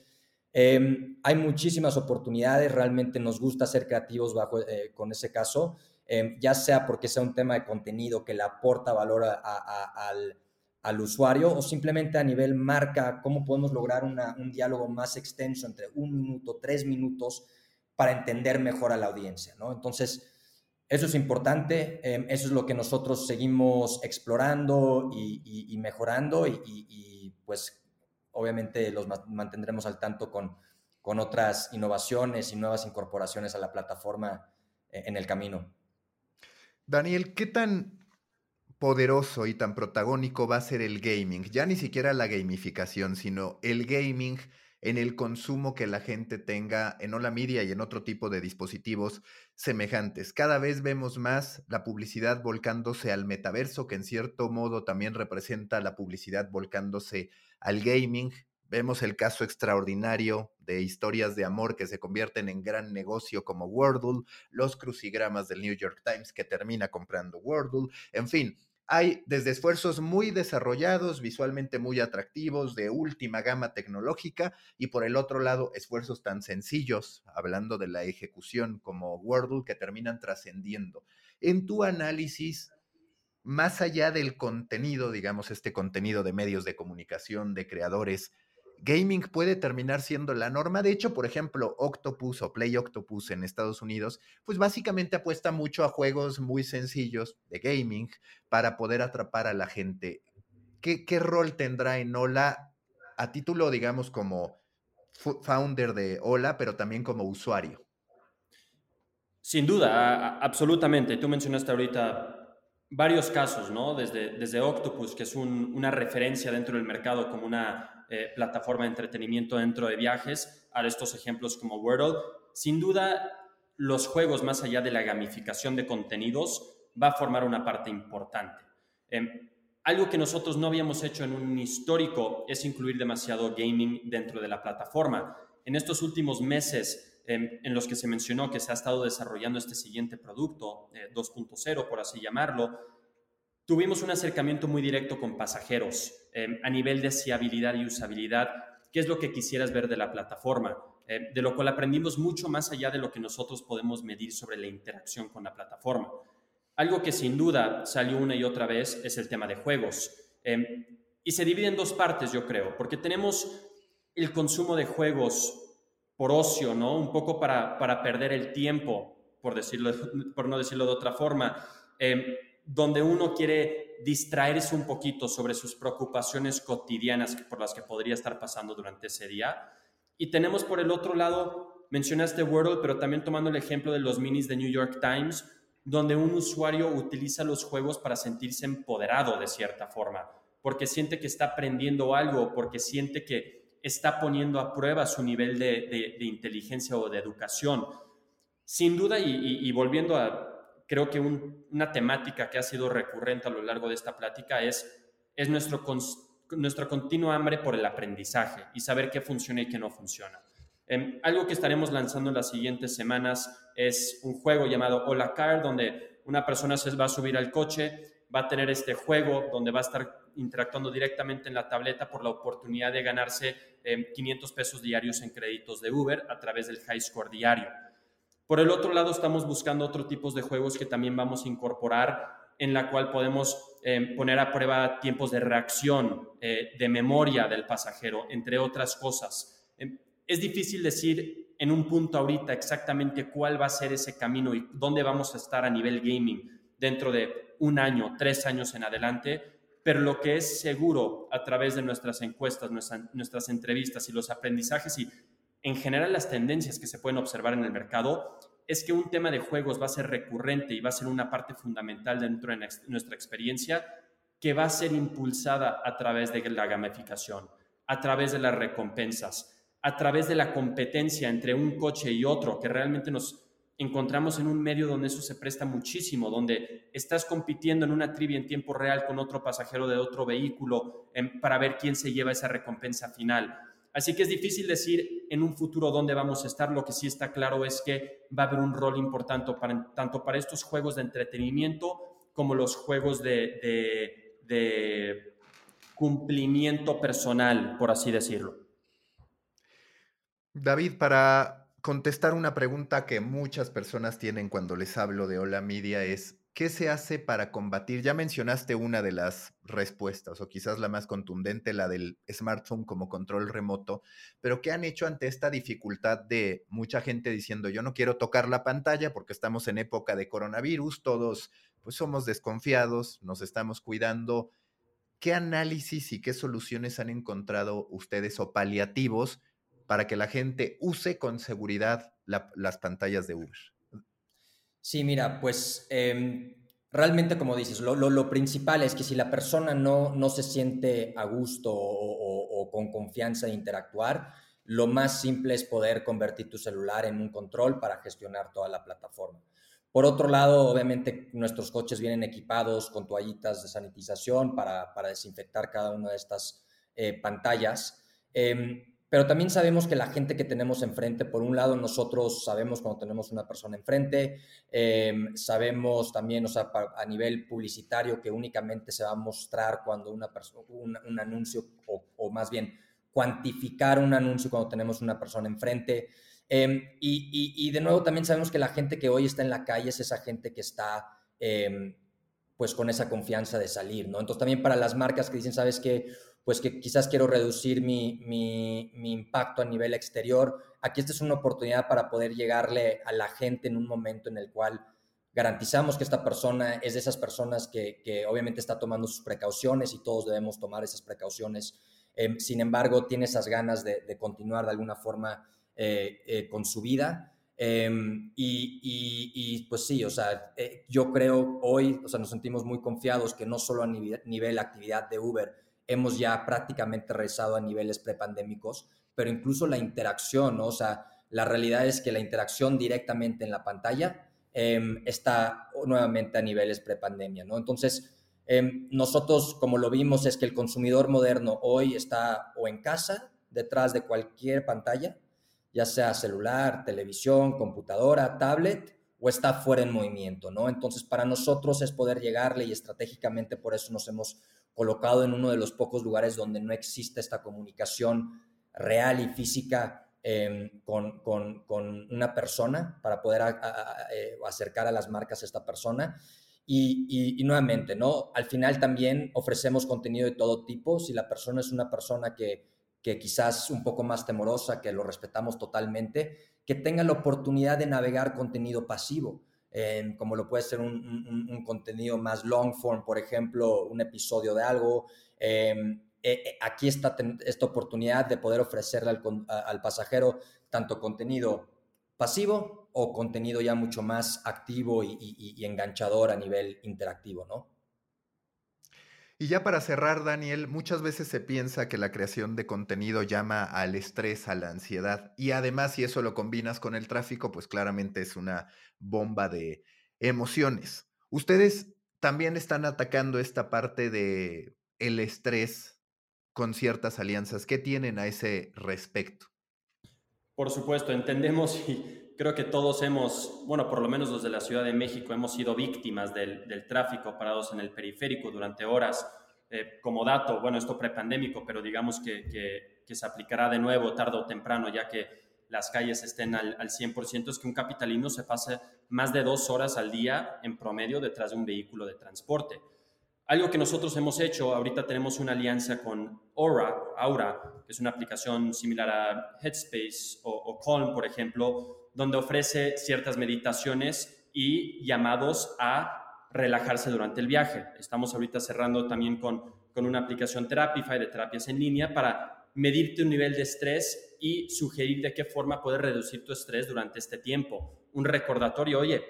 em, hay muchísimas oportunidades, realmente nos gusta ser creativos bajo, eh, con ese caso, em, ya sea porque sea un tema de contenido que le aporta valor al al usuario o simplemente a nivel marca, cómo podemos lograr un diálogo más extenso entre un minuto, tres minutos para entender mejor a la audiencia, ¿no? Entonces, eso es importante, em, eso es lo que nosotros seguimos explorando y, mejorando y, pues obviamente los mantendremos al tanto con, con otras innovaciones y nuevas incorporaciones a la plataforma eh, en el camino. Daniel, ¿qué tan poderoso y tan protagónico va a ser el gaming? Ya ni siquiera la gamificación, sino el gaming en el consumo que la gente tenga en Hola Media y en otro tipo de dispositivos semejantes. Cada vez vemos más la publicidad volcándose al metaverso, que en cierto modo también representa la publicidad volcándose al gaming. Vemos el caso extraordinario de historias de amor que se convierten en gran negocio como Wordle, los crucigramas del New York Times que termina comprando Wordle, en fin, hay desde esfuerzos muy desarrollados, visualmente muy atractivos, de última gama tecnológica, y por el otro lado, esfuerzos tan sencillos, hablando de la ejecución como Wordle, que terminan trascendiendo. En tu análisis, más allá del contenido, digamos, este contenido de medios de comunicación, de creadores, gaming puede terminar siendo la norma. De hecho, por ejemplo, Octopus o Play Octopus en Estados Unidos, pues básicamente apuesta mucho a juegos muy sencillos de gaming para poder atrapar a la gente. ¿Qué, rol tendrá en Ola a título, digamos, como founder de Ola, pero también como usuario? Sin duda, absolutamente. Tú mencionaste ahorita varios casos, ¿no? Desde, desde Octopus, que es una referencia dentro del mercado como una eh, plataforma de entretenimiento dentro de viajes, a estos ejemplos como Wordle. Sin duda, los juegos, más allá de la gamificación de contenidos, va a formar una parte importante. Em, algo que nosotros no habíamos hecho en un histórico es incluir demasiado gaming dentro de la plataforma. En estos últimos meses em, en los que se mencionó que se ha estado desarrollando este siguiente producto, 2.0 eh, por así llamarlo, tuvimos un acercamiento muy directo con pasajeros em, a nivel de fiabilidad y usabilidad, qué es lo que quisieras ver de la plataforma, em, de lo cual aprendimos mucho más allá de lo que nosotros podemos medir sobre la interacción con la plataforma. Algo que sin duda salió una y otra vez es el tema de juegos. Em, y se divide en dos partes, yo creo, porque tenemos el consumo de juegos por ocio, ¿no? Un poco para, para perder el tiempo, por, decirlo, por no decirlo de otra forma donde uno quiere distraerse un poquito sobre sus preocupaciones cotidianas por las que podría estar pasando durante ese día. Y tenemos por el otro lado, mencionaste Wordle, pero también tomando el ejemplo de los minis de New York Times, donde un usuario utiliza los juegos para sentirse empoderado de cierta forma, porque siente que está aprendiendo algo, porque siente que está poniendo a prueba su nivel de, inteligencia o de educación. Sin duda, y volviendo a, creo que una temática que ha sido recurrente a lo largo de esta plática es, es nuestro, nuestra continua hambre por el aprendizaje y saber qué funciona y qué no funciona. Em, algo que estaremos lanzando en las siguientes semanas es un juego llamado Hola Car, donde una persona se va a subir al coche, va a tener este juego donde va a estar interactuando directamente en la tableta por la oportunidad de ganarse 500 em, pesos diarios en créditos de Uber a través del High Score diario. Por el otro lado, estamos buscando otro tipos de juegos que también vamos a incorporar, en la cual podemos eh, poner a prueba tiempos de reacción, eh, de memoria del pasajero, entre otras cosas. Eh, es difícil decir en un punto ahorita exactamente cuál va a ser ese camino y dónde vamos a estar a nivel gaming dentro de un año, tres años en adelante, pero lo que es seguro a través de nuestras encuestas, nuestras entrevistas y los aprendizajes y en general las tendencias que se pueden observar en el mercado es que un tema de juegos va a ser recurrente y va a ser una parte fundamental dentro de nuestra experiencia que va a ser impulsada a través de la gamificación, a través de las recompensas, a través de la competencia entre un coche y otro, que realmente nos encontramos en un medio donde eso se presta muchísimo, donde estás compitiendo en una trivia en tiempo real con otro pasajero de otro vehículo em, para ver quién se lleva esa recompensa final Así que es difícil decir en un futuro dónde vamos a estar. Lo que sí está claro es que va a haber un rol importante tanto para estos juegos de entretenimiento como los juegos de, de cumplimiento personal, por así decirlo. David, para contestar una pregunta que muchas personas tienen cuando les hablo de Hola Media es, ¿Qué se hace para combatir? Ya mencionaste una de las respuestas, o quizás la más contundente, la del smartphone como control remoto, pero ¿qué han hecho ante esta dificultad de mucha gente diciendo, yo no quiero tocar la pantalla porque estamos en época de coronavirus, todos pues somos desconfiados, nos estamos cuidando? ¿Qué análisis y qué soluciones han encontrado ustedes o paliativos para que la gente use con seguridad las pantallas de Uber? Sí, mira, pues em, realmente como dices, lo, principal es que si la persona no, no se siente a gusto o, con confianza de interactuar, lo más simple es poder convertir tu celular en un control para gestionar toda la plataforma. Por otro lado, obviamente nuestros coches vienen equipados con toallitas de sanitización para, desinfectar cada una de estas eh, pantallas. Em, pero también sabemos que la gente que tenemos enfrente, por un lado, nosotros sabemos cuando tenemos una persona enfrente, em, sabemos también, o sea, a nivel publicitario, que únicamente se va a mostrar cuando una un, un anuncio, o, más bien cuantificar un anuncio cuando tenemos una persona enfrente. Em, y, de nuevo, también sabemos que la gente que hoy está en la calle es esa gente que está em, pues con esa confianza de salir, ¿no? Entonces también para las marcas que dicen, sabes que pues que quizás quiero reducir mi, mi, impacto a nivel exterior. Aquí esta es una oportunidad para poder llegarle a la gente en un momento en el cual garantizamos que esta persona es de esas personas que, que obviamente está tomando sus precauciones y todos debemos tomar esas precauciones. Em, sin embargo, tiene esas ganas de, de continuar de alguna forma eh, eh, con su vida. Em, y, y, pues sí, o sea, eh, yo creo hoy, o sea, nos sentimos muy confiados que no solo a nivel, nivel actividad de Uber, hemos ya prácticamente rezado a niveles prepandémicos, pero incluso la interacción, o sea, la realidad es que la interacción directamente en la pantalla em, está nuevamente a niveles prepandemia, ¿no? Entonces, em, nosotros, como lo vimos, es que el consumidor moderno hoy está o en casa, detrás de cualquier pantalla, ya sea celular, televisión, computadora, tablet, o está fuera en movimiento, ¿no? Entonces, para nosotros es poder llegarle y estratégicamente por eso nos hemos colocado en uno de los pocos lugares donde no existe esta comunicación real y física em, con, una persona para poder eh, acercar a las marcas a esta persona. Y, nuevamente, ¿no? Al final también ofrecemos contenido de todo tipo. Si la persona es una persona que, que quizás un poco más temorosa, que lo respetamos totalmente, que tenga la oportunidad de navegar contenido pasivo como lo puede ser un, contenido más long form, por ejemplo, un episodio de algo. Em, eh, eh, aquí está esta oportunidad de poder ofrecerle al, pasajero tanto contenido pasivo o contenido ya mucho más activo y enganchador a nivel interactivo, ¿no? Y ya para cerrar, Daniel, muchas veces se piensa que la creación de contenido llama al estrés, a la ansiedad, y además si eso lo combinas con el tráfico, pues claramente es una bomba de emociones. Ustedes también están atacando esta parte de estrés con ciertas alianzas. ¿Qué tienen a ese respecto? Por supuesto, entendemos y creo que todos hemos, bueno, por lo menos los de la Ciudad de México, hemos sido víctimas del, tráfico parados en el periférico durante horas. Eh, como dato, bueno, esto prepandémico, pero digamos que, que, se aplicará de nuevo tarde o temprano, ya que las calles estén al, al 100%, es que un capitalino se pase más de dos horas al día en promedio detrás de un vehículo de transporte. Algo que nosotros hemos hecho, ahorita tenemos una alianza con Aura, Aura que es una aplicación similar a Headspace o, Calm, por ejemplo, donde ofrece ciertas meditaciones y llamados a relajarse durante el viaje. Estamos ahorita cerrando también con, con una aplicación Therapify de terapias en línea para medirte un nivel de estrés y sugerir de qué forma puedes reducir tu estrés durante este tiempo. Un recordatorio, oye,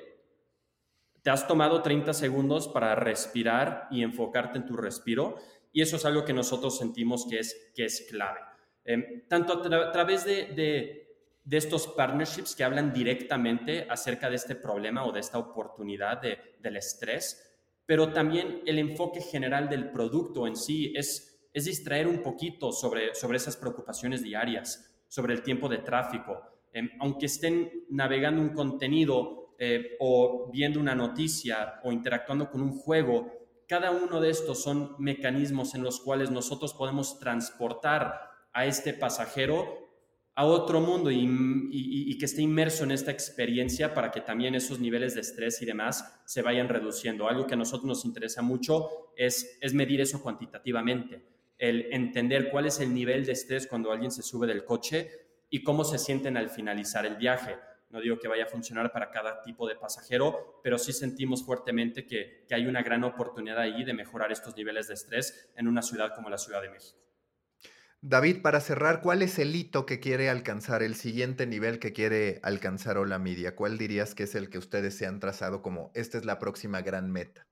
te has tomado 30 segundos para respirar y enfocarte en tu respiro y eso es algo que nosotros sentimos que es, que es clave. Em, tanto a, través de, de, estos partnerships que hablan directamente acerca de este problema o de esta oportunidad de, del estrés, pero también el enfoque general del producto en sí es, es distraer un poquito sobre, sobre esas preocupaciones diarias, sobre el tiempo de tráfico. Em, aunque estén navegando un contenido eh, o viendo una noticia o interactuando con un juego, cada uno de estos son mecanismos en los cuales nosotros podemos transportar a este pasajero a otro mundo y, que esté inmerso en esta experiencia para que también esos niveles de estrés y demás se vayan reduciendo. Algo que a nosotros nos interesa mucho es, es medir eso cuantitativamente, el entender cuál es el nivel de estrés cuando alguien se sube del coche y cómo se sienten al finalizar el viaje. No digo que vaya a funcionar para cada tipo de pasajero, pero sí sentimos fuertemente que, hay una gran oportunidad ahí de mejorar estos niveles de estrés en una ciudad como la Ciudad de México. David, para cerrar, ¿cuál es el hito que quiere alcanzar, el siguiente nivel que quiere alcanzar Hola Media? ¿Cuál dirías que es el que ustedes se han trazado como esta es la próxima gran meta?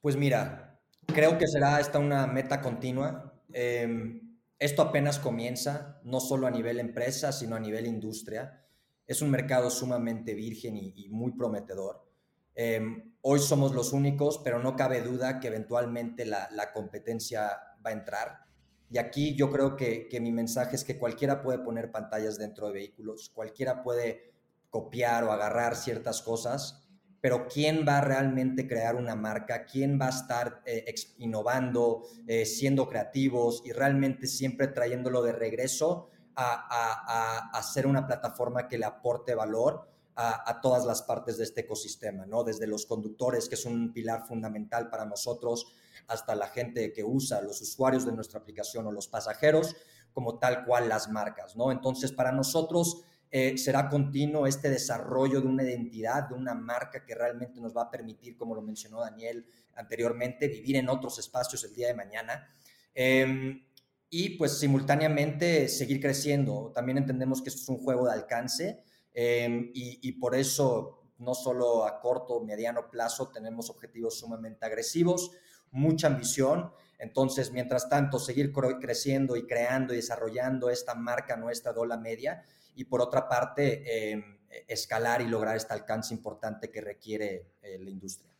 Pues mira, creo que será esta una meta continua. Em, esto apenas comienza, no solo a nivel empresa, sino a nivel industria. Es un mercado sumamente virgen y, muy prometedor. Em, hoy somos los únicos, pero no cabe duda que eventualmente la, la competencia va a entrar y aquí yo creo que, mi mensaje es que cualquiera puede poner pantallas dentro de vehículos, cualquiera puede copiar o agarrar ciertas cosas, pero ¿quién va a realmente crear una marca? ¿Quién va a estar eh, innovando, eh, siendo creativos y realmente siempre trayéndolo de regreso a, a, ser una plataforma que le aporte valor a, a, todas las partes de este ecosistema, ¿no? Desde los conductores, que es un pilar fundamental para nosotros, hasta la gente que usa, los usuarios de nuestra aplicación o los pasajeros, como tal cual las marcas, ¿no? Entonces, para nosotros eh, será continuo este desarrollo de una identidad, de una marca que realmente nos va a permitir, como lo mencionó Daniel anteriormente, vivir en otros espacios el día de mañana. Em, y pues simultáneamente seguir creciendo. También entendemos que esto es un juego de alcance em, y, y, por eso no solo a corto, mediano plazo tenemos objetivos sumamente agresivos, mucha ambición. Entonces, mientras tanto, seguir creciendo y creando y desarrollando esta marca nuestra Dola Media y por otra parte, em, escalar y lograr este alcance importante que requiere eh, la industria.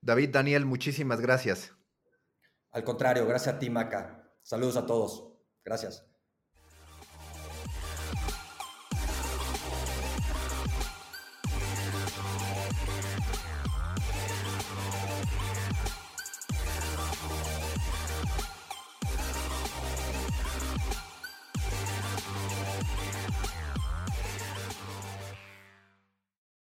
David, Daniel, muchísimas gracias. Al contrario, gracias a ti, Maca. Saludos a todos. Gracias.